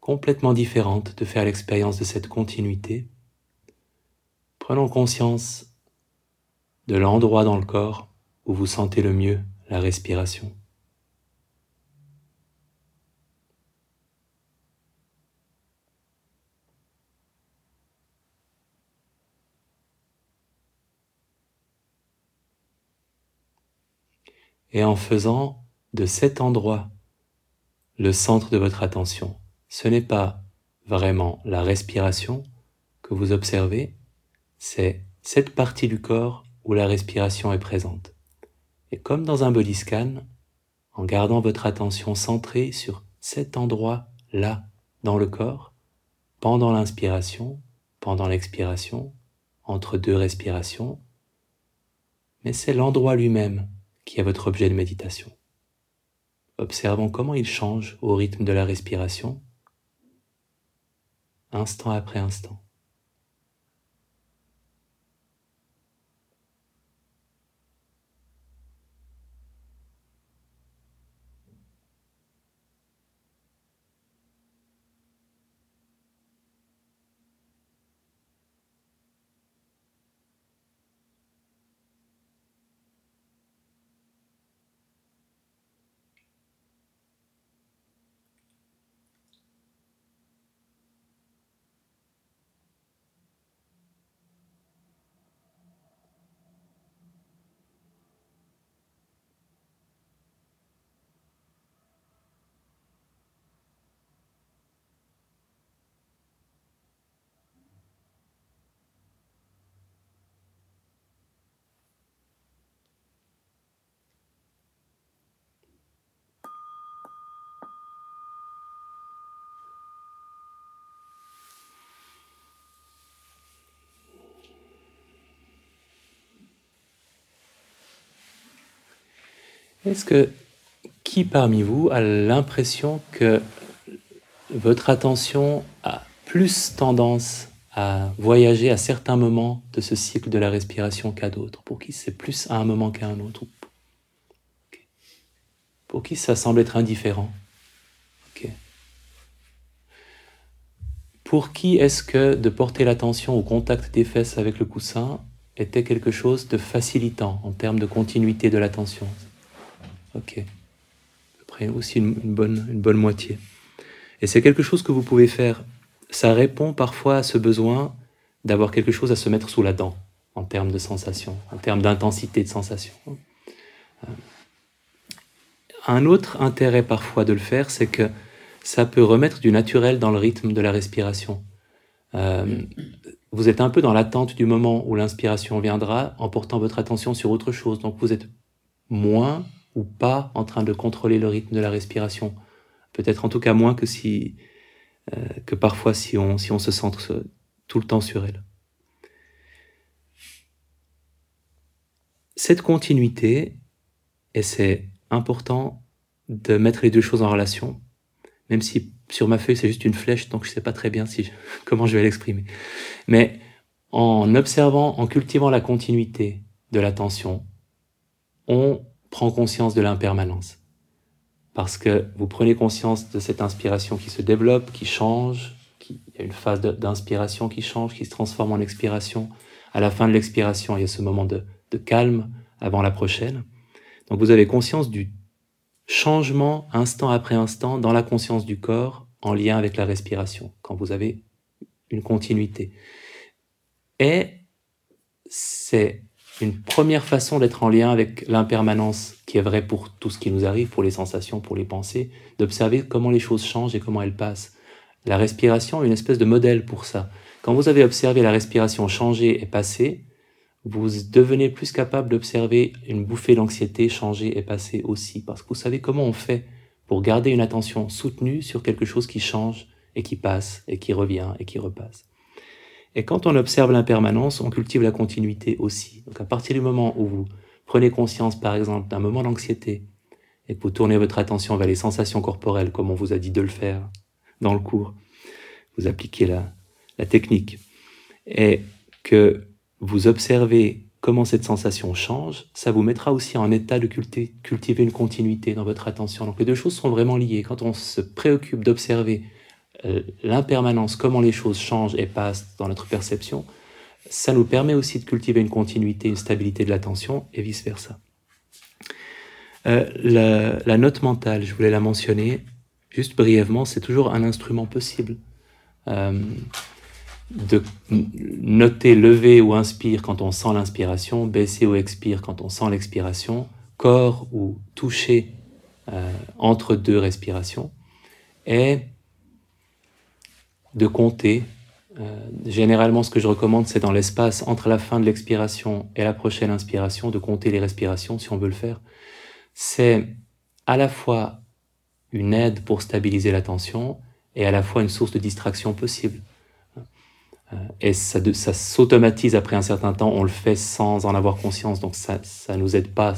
complètement différente de faire l'expérience de cette continuité. Prenons conscience de l'endroit dans le corps où vous sentez le mieux la respiration. Et en faisant de cet endroit le centre de votre attention, ce n'est pas vraiment la respiration que vous observez, c'est cette partie du corps où la respiration est présente. Et comme dans un body scan, en gardant votre attention centrée sur cet endroit-là dans le corps, pendant l'inspiration, pendant l'expiration, entre deux respirations, mais c'est l'endroit lui-même qui est votre objet de méditation. Observons comment il change au rythme de la respiration, instant après instant. Est-ce que qui parmi vous a l'impression que votre attention a plus tendance à voyager à certains moments de ce cycle de la respiration qu'à d'autres? Pour qui c'est plus à un moment qu'à un autre Pour qui ça semble être indifférent? Pour qui est-ce que de porter l'attention au contact des fesses avec le coussin était quelque chose de facilitant en termes de continuité de l'attention? Ok. Après aussi une, bonne, une bonne moitié. Et c'est quelque chose que vous pouvez faire. Ça répond parfois à ce besoin d'avoir quelque chose à se mettre sous la dent en termes de sensation, en termes d'intensité de sensation. Euh, un autre intérêt parfois de le faire, c'est que ça peut remettre du naturel dans le rythme de la respiration. Euh, vous êtes un peu dans l'attente du moment où l'inspiration viendra en portant votre attention sur autre chose. Donc vous êtes moins ou pas en train de contrôler le rythme de la respiration. Peut-être en tout cas moins que si euh, que parfois si on, si on se centre tout le temps sur elle. Cette continuité, et c'est important de mettre les deux choses en relation, même si sur ma feuille c'est juste une flèche, donc je sais pas très bien si *laughs* comment je vais l'exprimer. Mais en observant, en cultivant la continuité de l'attention, on prend conscience de l'impermanence. Parce que vous prenez conscience de cette inspiration qui se développe, qui change, qui, il y a une phase d'inspiration qui change, qui se transforme en expiration. À la fin de l'expiration, il y a ce moment de, de calme avant la prochaine. Donc vous avez conscience du changement instant après instant dans la conscience du corps en lien avec la respiration, quand vous avez une continuité. Et c'est une première façon d'être en lien avec l'impermanence qui est vraie pour tout ce qui nous arrive, pour les sensations, pour les pensées, d'observer comment les choses changent et comment elles passent. La respiration est une espèce de modèle pour ça. Quand vous avez observé la respiration changer et passer, vous devenez plus capable d'observer une bouffée d'anxiété changer et passer aussi, parce que vous savez comment on fait pour garder une attention soutenue sur quelque chose qui change et qui passe et qui revient et qui repasse. Et quand on observe l'impermanence, on cultive la continuité aussi. Donc à partir du moment où vous prenez conscience, par exemple, d'un moment d'anxiété, et que vous tournez votre attention vers les sensations corporelles, comme on vous a dit de le faire dans le cours, vous appliquez la, technique, et que vous observez comment cette sensation change, ça vous mettra aussi en état de cultiver une continuité dans votre attention. Donc les deux choses sont vraiment liées. Quand on se préoccupe d'observer l'impermanence, comment les choses changent et passent dans notre perception, ça nous permet aussi de cultiver une continuité, une stabilité de l'attention et vice-versa. Euh, la, note mentale, je voulais la mentionner juste brièvement, c'est toujours un instrument possible. Euh, de noter lever ou inspire quand on sent l'inspiration, baisser ou expire quand on sent l'expiration, corps ou toucher euh, entre deux respirations, et de compter. Euh, généralement, ce que je recommande, c'est dans l'espace entre la fin de l'expiration et la prochaine inspiration, de compter les respirations si on veut le faire. C'est à la fois une aide pour stabiliser l'attention et à la fois une source de distraction possible. Euh, et ça, ça s'automatise après un certain temps, on le fait sans en avoir conscience, donc ça ne nous aide pas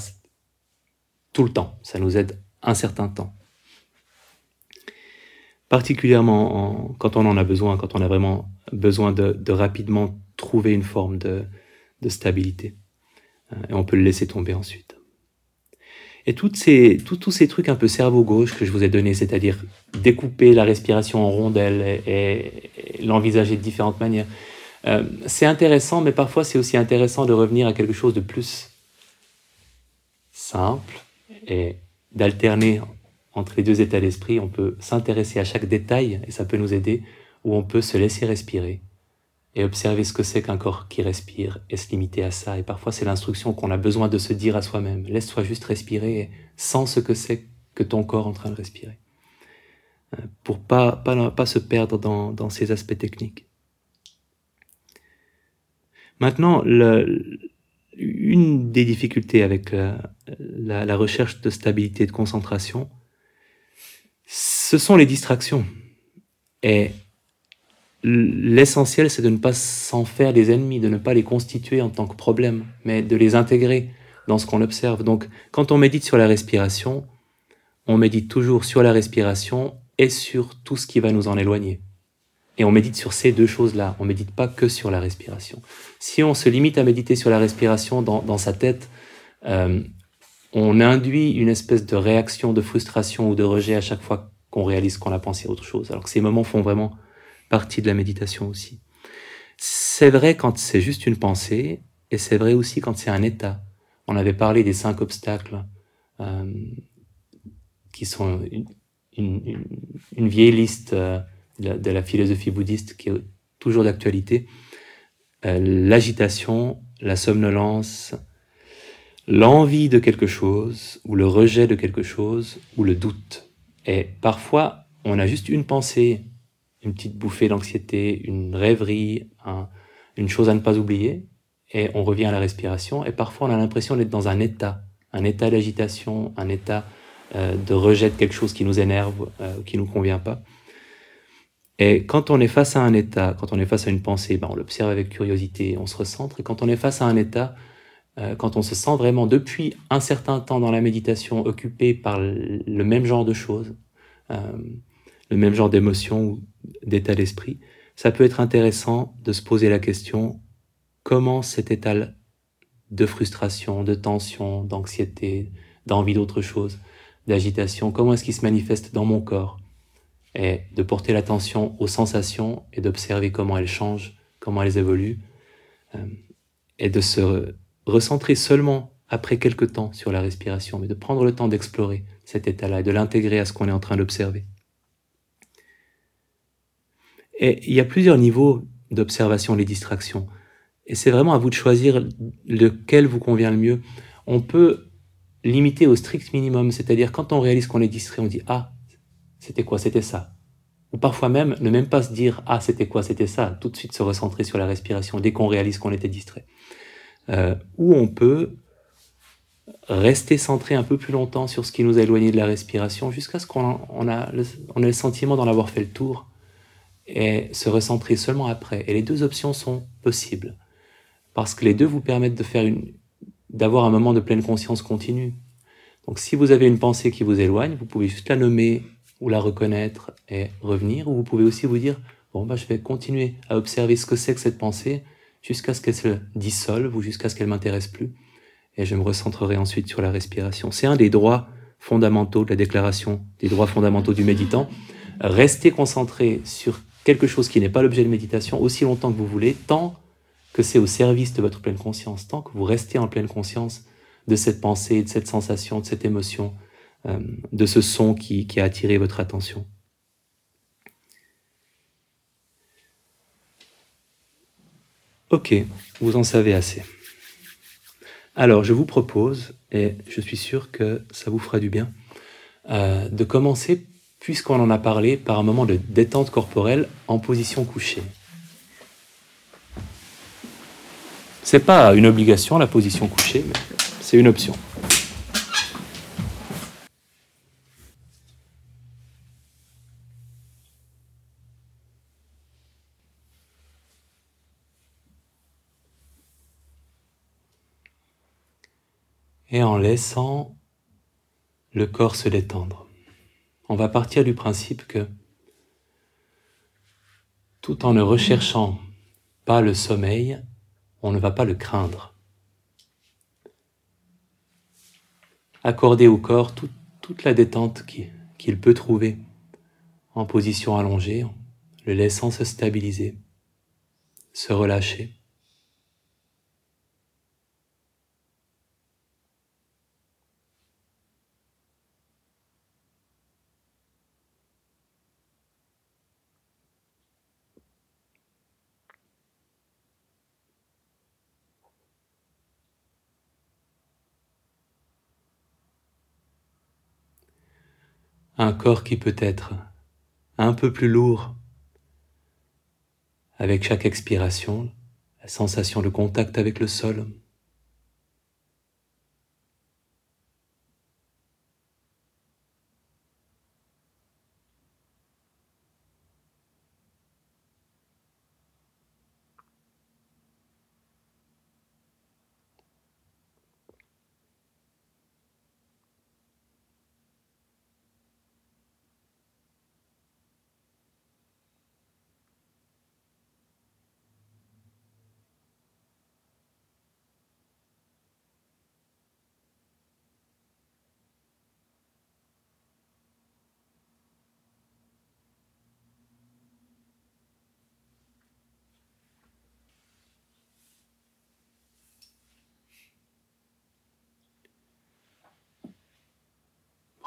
tout le temps, ça nous aide un certain temps. Particulièrement quand on en a besoin, quand on a vraiment besoin de, rapidement trouver une forme de, stabilité. Euh, et on peut le laisser tomber ensuite. Et tous ces trucs un peu cerveau gauche que je vous ai donnés, c'est-à-dire découper la respiration en rondelles et, l'envisager de différentes manières, euh, c'est intéressant, mais parfois c'est aussi intéressant de revenir à quelque chose de plus simple et d'alterner entre les deux états d'esprit. On peut s'intéresser à chaque détail et ça peut nous aider, ou on peut se laisser respirer et observer ce que c'est qu'un corps qui respire et se limiter à ça. Et parfois, c'est l'instruction qu'on a besoin de se dire à soi-même. Laisse-toi juste respirer et sens ce que c'est que ton corps en train de respirer. Euh, pour pas, pas, pas se perdre dans, dans ces aspects techniques. Maintenant, le, une des difficultés avec euh, la, la, recherche de stabilité et de concentration, ce sont les distractions. Et l'essentiel, c'est de ne pas s'en faire des ennemis, de ne pas les constituer en tant que problème, mais de les intégrer dans ce qu'on observe. Donc, quand on médite sur la respiration, on médite toujours sur la respiration et sur tout ce qui va nous en éloigner. Et on médite sur ces deux choses-là. On médite pas que sur la respiration. Si on se limite à méditer sur la respiration dans, sa tête, euh, on induit une espèce de réaction de frustration ou de rejet à chaque fois qu'on réalise qu'on a pensé autre chose. Alors que ces moments font vraiment partie de la méditation aussi. C'est vrai quand c'est juste une pensée, et c'est vrai aussi quand c'est un état. On avait parlé des cinq obstacles, euh, qui sont une, vieille liste euh, de, la, philosophie bouddhiste qui est toujours d'actualité. Euh, l'agitation, la somnolence, l'envie de quelque chose, ou le rejet de quelque chose, ou le doute. Et parfois, on a juste une pensée une petite bouffée d'anxiété, une rêverie, une chose à ne pas oublier, et on revient à la respiration, et parfois on a l'impression d'être dans un état, un état d'agitation, un état euh, de rejet de quelque chose qui nous énerve, euh, qui nous convient pas. Et quand on est face à un état, quand on est face à une pensée, ben on l'observe avec curiosité, on se recentre, et quand on est face à un état, quand on se sent vraiment depuis un certain temps dans la méditation occupé par le même genre de choses, euh, le même genre d'émotion ou d'état d'esprit, ça peut être intéressant de se poser la question comment cet état de frustration, de tension, d'anxiété, d'envie d'autre chose, d'agitation, comment est-ce qu'il se manifeste dans mon corps Et de porter l'attention aux sensations et d'observer comment elles changent, comment elles évoluent, euh, et de se recentrer seulement après quelque temps sur la respiration, mais de prendre le temps d'explorer cet état-là et de l'intégrer à ce qu'on est en train d'observer. Et il y a plusieurs niveaux d'observation des distractions. Et c'est vraiment à vous de choisir lequel vous convient le mieux. On peut limiter au strict minimum, c'est-à-dire quand on réalise qu'on est distrait, on dit Ah, c'était quoi C'était ça. Ou parfois même ne même pas se dire Ah, c'était quoi C'était ça. Tout de suite se recentrer sur la respiration dès qu'on réalise qu'on était distrait. Euh, ou on peut rester centré un peu plus longtemps sur ce qui nous a éloigné de la respiration jusqu'à ce qu'on a, on ait le sentiment d'en avoir fait le tour et se recentrer seulement après. Et les deux options sont possibles, parce que les deux vous permettent de faire une, d'avoir un moment de pleine conscience continue. Donc si vous avez une pensée qui vous éloigne, vous pouvez juste la nommer ou la reconnaître et revenir, ou vous pouvez aussi vous dire, bon, bah, je vais continuer à observer ce que c'est que cette pensée, jusqu'à ce qu'elle se dissolve ou jusqu'à ce qu'elle m'intéresse plus. Et je me recentrerai ensuite sur la respiration. C'est un des droits fondamentaux de la déclaration des droits fondamentaux du méditant. Restez concentré sur quelque chose qui n'est pas l'objet de méditation aussi longtemps que vous voulez, tant que c'est au service de votre pleine conscience, tant que vous restez en pleine conscience de cette pensée, de cette sensation, de cette émotion, euh, de ce son qui, qui a attiré votre attention. Ok, vous en savez assez. Alors, je vous propose, et je suis sûr que ça vous fera du bien, euh, de commencer, puisqu'on en a parlé, par un moment de détente corporelle en position couchée. C'est pas une obligation la position couchée, mais c'est une option. Et en laissant le corps se détendre. On va partir du principe que tout en ne recherchant pas le sommeil, on ne va pas le craindre. Accorder au corps toute la détente qu'il peut trouver en position allongée, le laissant se stabiliser, se relâcher. Un corps qui peut être un peu plus lourd avec chaque expiration, la sensation de contact avec le sol.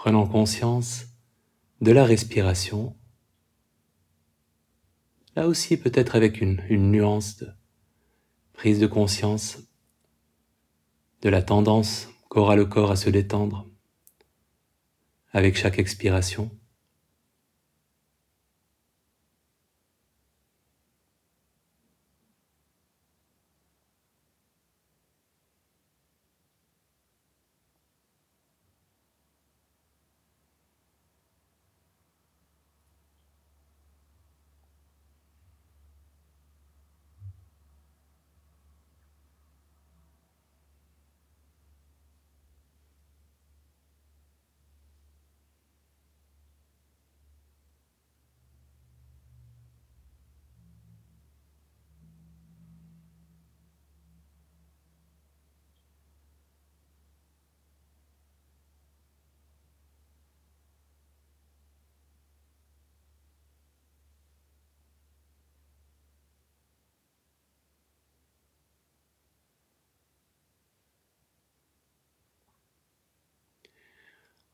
Prenons conscience de la respiration, là aussi peut-être avec une, une nuance de prise de conscience de la tendance qu'aura le corps à se détendre avec chaque expiration.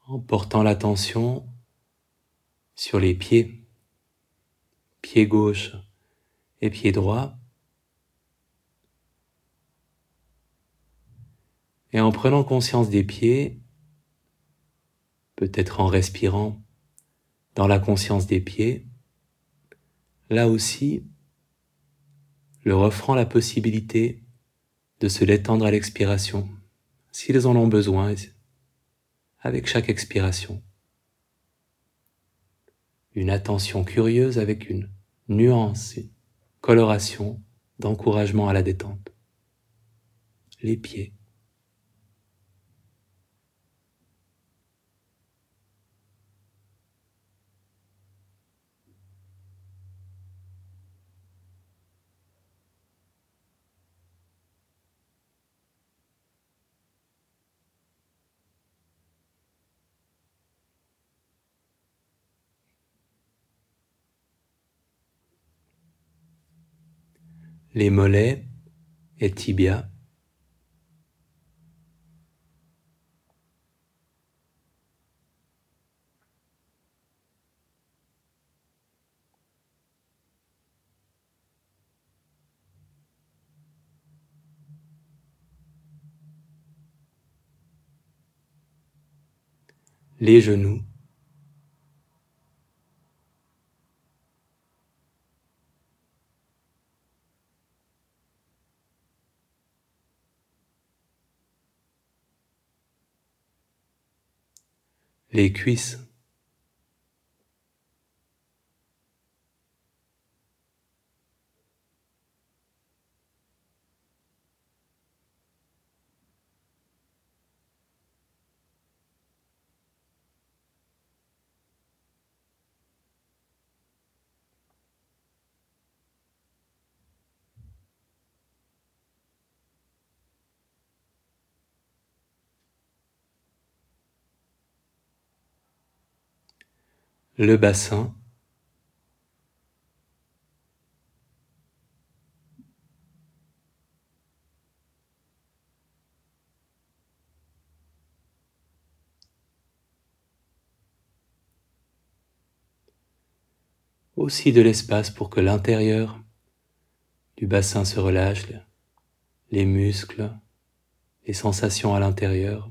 en portant l'attention sur les pieds, pied gauche et pied droit, et en prenant conscience des pieds, peut-être en respirant dans la conscience des pieds, là aussi, leur offrant la possibilité de se détendre à l'expiration, s'ils en ont besoin, avec chaque expiration. Une attention curieuse avec une nuance, une coloration d'encouragement à la détente. Les pieds. Les mollets et tibias. les genoux, les cuisses. Le bassin, aussi de l'espace pour que l'intérieur du bassin se relâche, les muscles, les sensations à l'intérieur.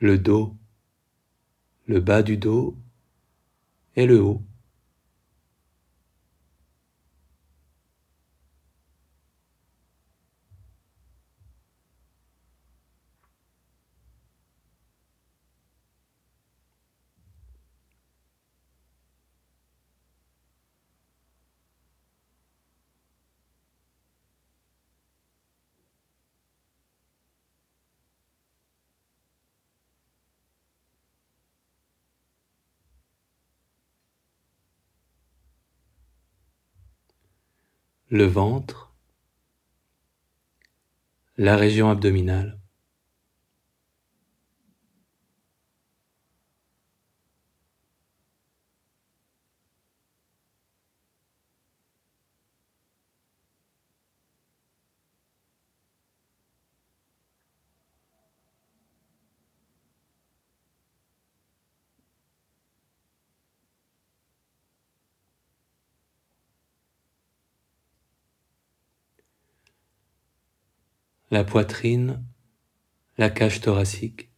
Le dos, le bas du dos et le haut. Le ventre, la région abdominale. La poitrine, la cage thoracique.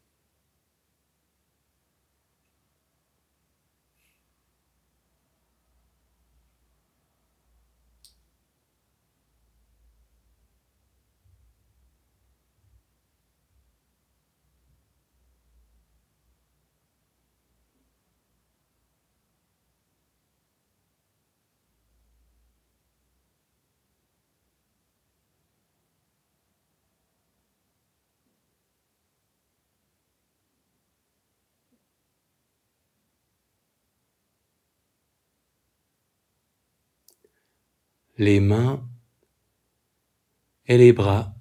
Les mains et les bras,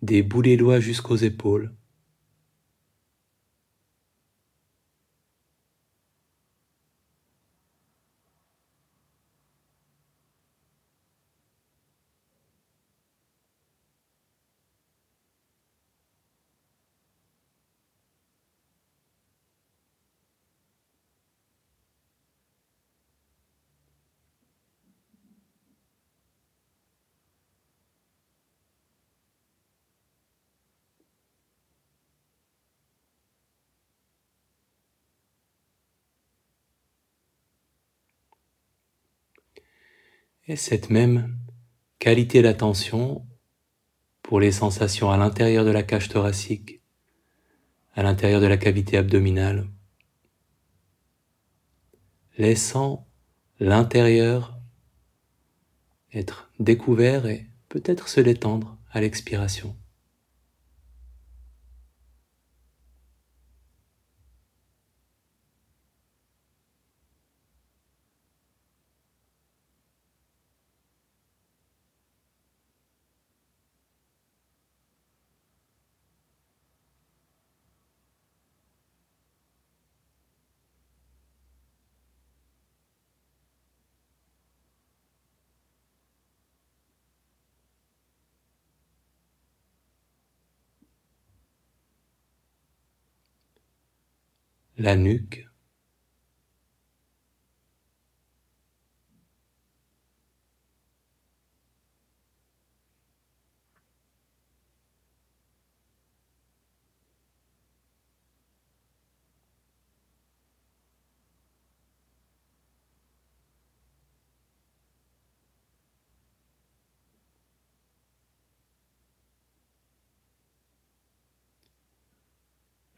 des boulets doigts jusqu'aux épaules. Et cette même qualité d'attention pour les sensations à l'intérieur de la cage thoracique, à l'intérieur de la cavité abdominale, laissant l'intérieur être découvert et peut-être se détendre à l'expiration. La nuque,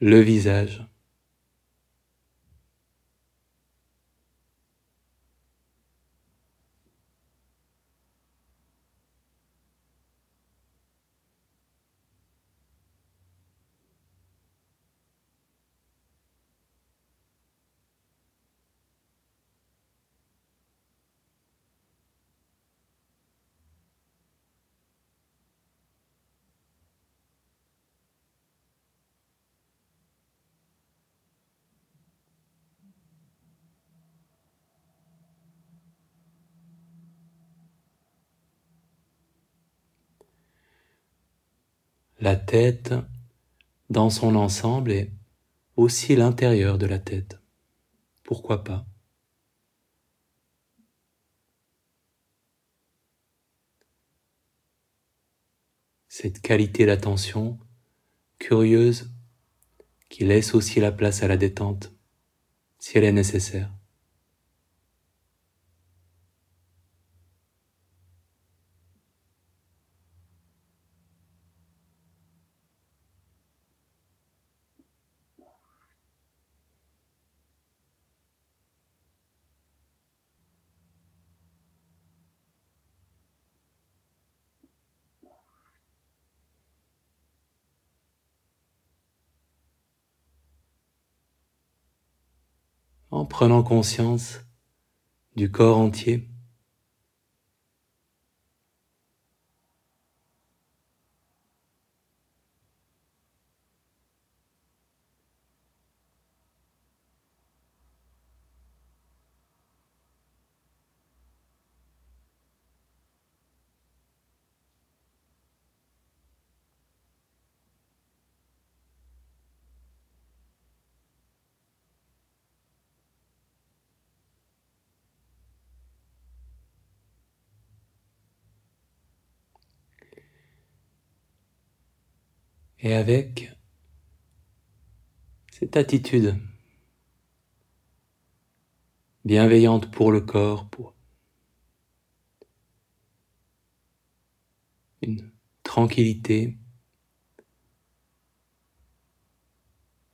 le visage. La tête dans son ensemble et aussi l'intérieur de la tête. Pourquoi pas? Cette qualité d'attention curieuse qui laisse aussi la place à la détente si elle est nécessaire. en prenant conscience du corps entier. Et avec cette attitude bienveillante pour le corps, pour une tranquillité,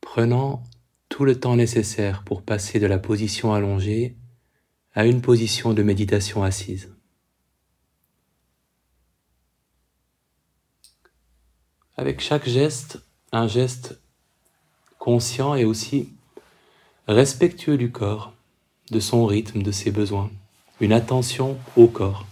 prenant tout le temps nécessaire pour passer de la position allongée à une position de méditation assise. Avec chaque geste, un geste conscient et aussi respectueux du corps, de son rythme, de ses besoins, une attention au corps.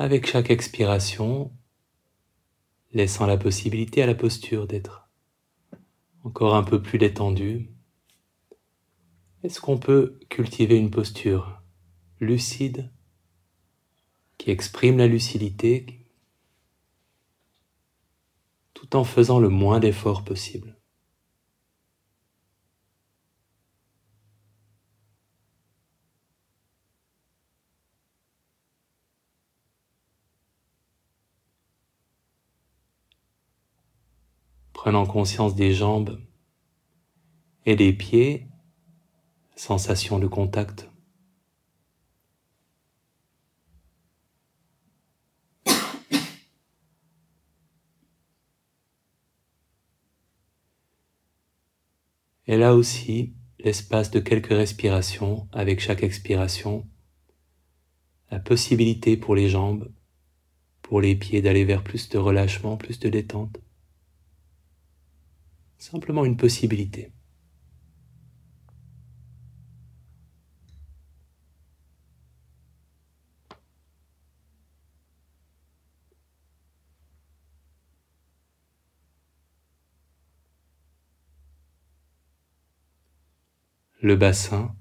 Avec chaque expiration, laissant la possibilité à la posture d'être encore un peu plus détendue. Est-ce qu'on peut cultiver une posture lucide qui exprime la lucidité tout en faisant le moins d'efforts possible? Prenant conscience des jambes et des pieds, sensation de contact. Et là aussi, l'espace de quelques respirations avec chaque expiration, la possibilité pour les jambes, pour les pieds d'aller vers plus de relâchement, plus de détente. Simplement une possibilité. le bassin,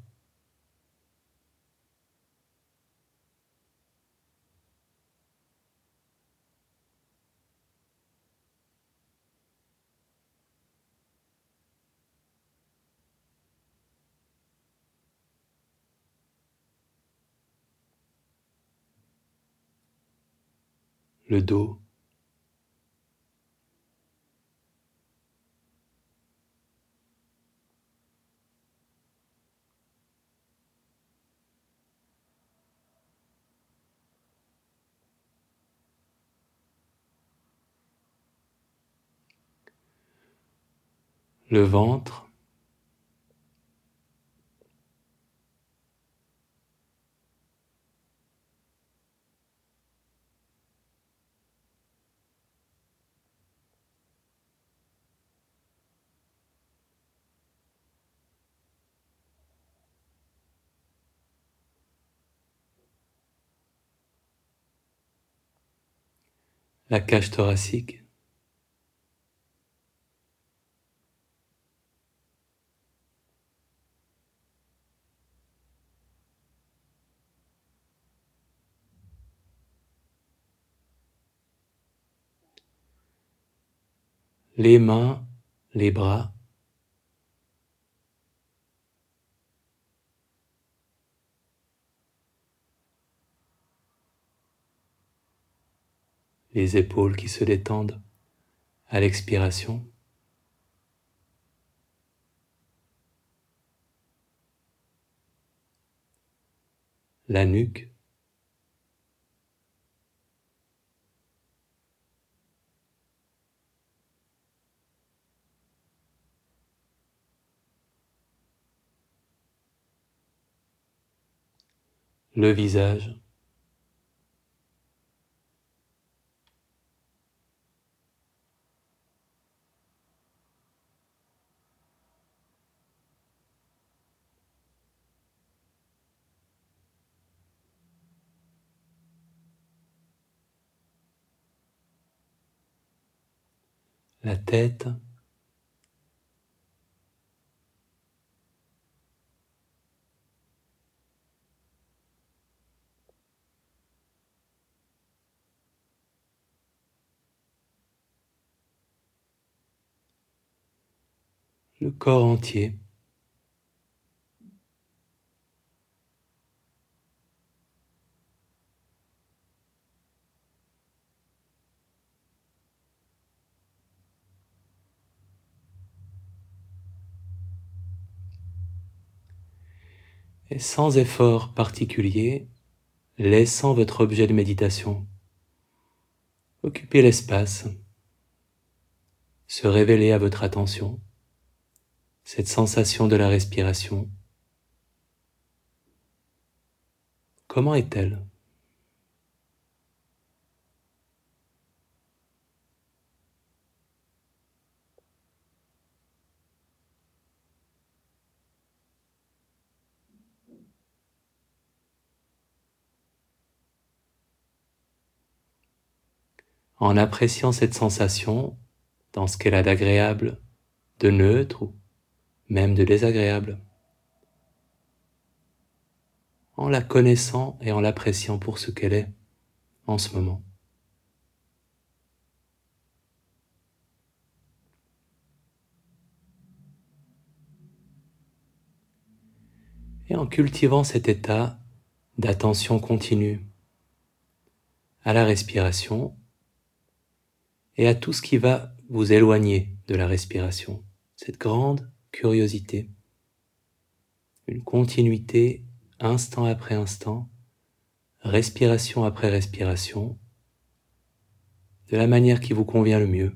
le dos, le ventre, la cage thoracique. les mains, les bras. Les épaules qui se détendent à l'expiration. La nuque. le visage. La tête, le corps entier. Et sans effort particulier, laissant votre objet de méditation occuper l'espace, se révéler à votre attention cette sensation de la respiration. Comment est-elle? En appréciant cette sensation dans ce qu'elle a d'agréable, de neutre même de désagréable, en la connaissant et en l'appréciant pour ce qu'elle est en ce moment. Et en cultivant cet état d'attention continue à la respiration et à tout ce qui va vous éloigner de la respiration, cette grande curiosité, une continuité instant après instant, respiration après respiration, de la manière qui vous convient le mieux.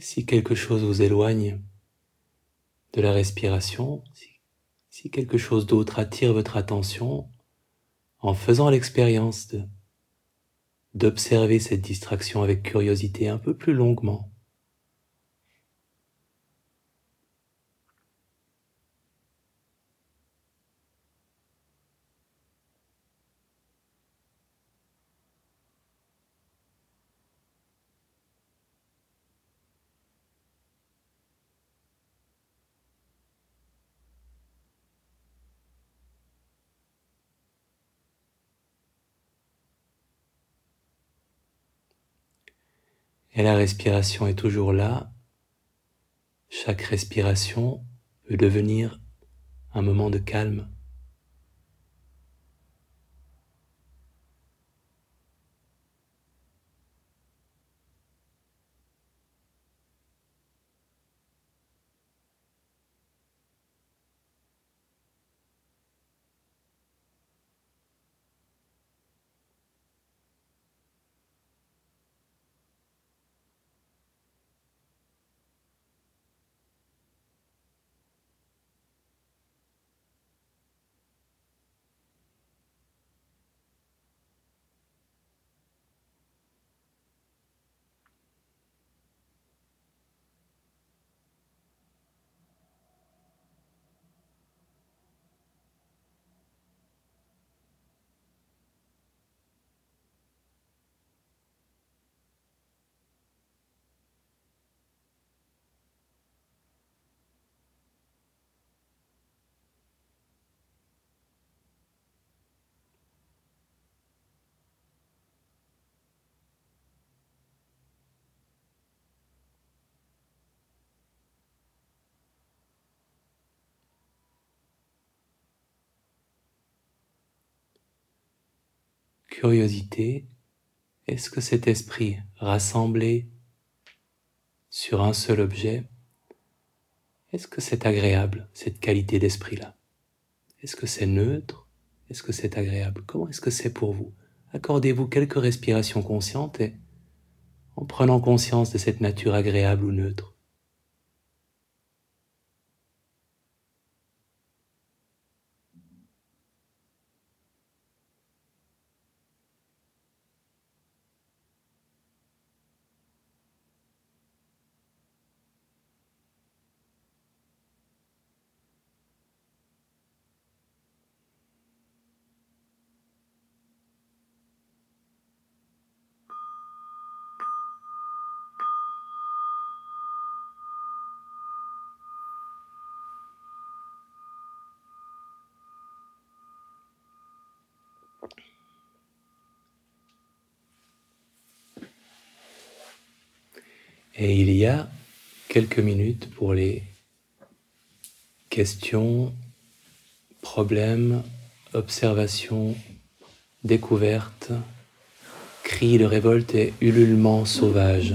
Si quelque chose vous éloigne de la respiration, si, quelque chose d'autre attire votre attention, en faisant l'expérience d'observer cette distraction avec curiosité un peu plus longuement. Et la respiration est toujours là. Chaque respiration peut devenir un moment de calme. Curiosité, est-ce que cet esprit rassemblé sur un seul objet, est-ce que c'est agréable, cette qualité d'esprit-là? Est-ce que c'est neutre? Est-ce que c'est agréable? Comment est-ce que c'est pour vous? Accordez-vous quelques respirations conscientes et en prenant conscience de cette nature agréable ou neutre. Et il y a quelques minutes pour les questions, problèmes, observations, découvertes, cris de révolte et ululements sauvages.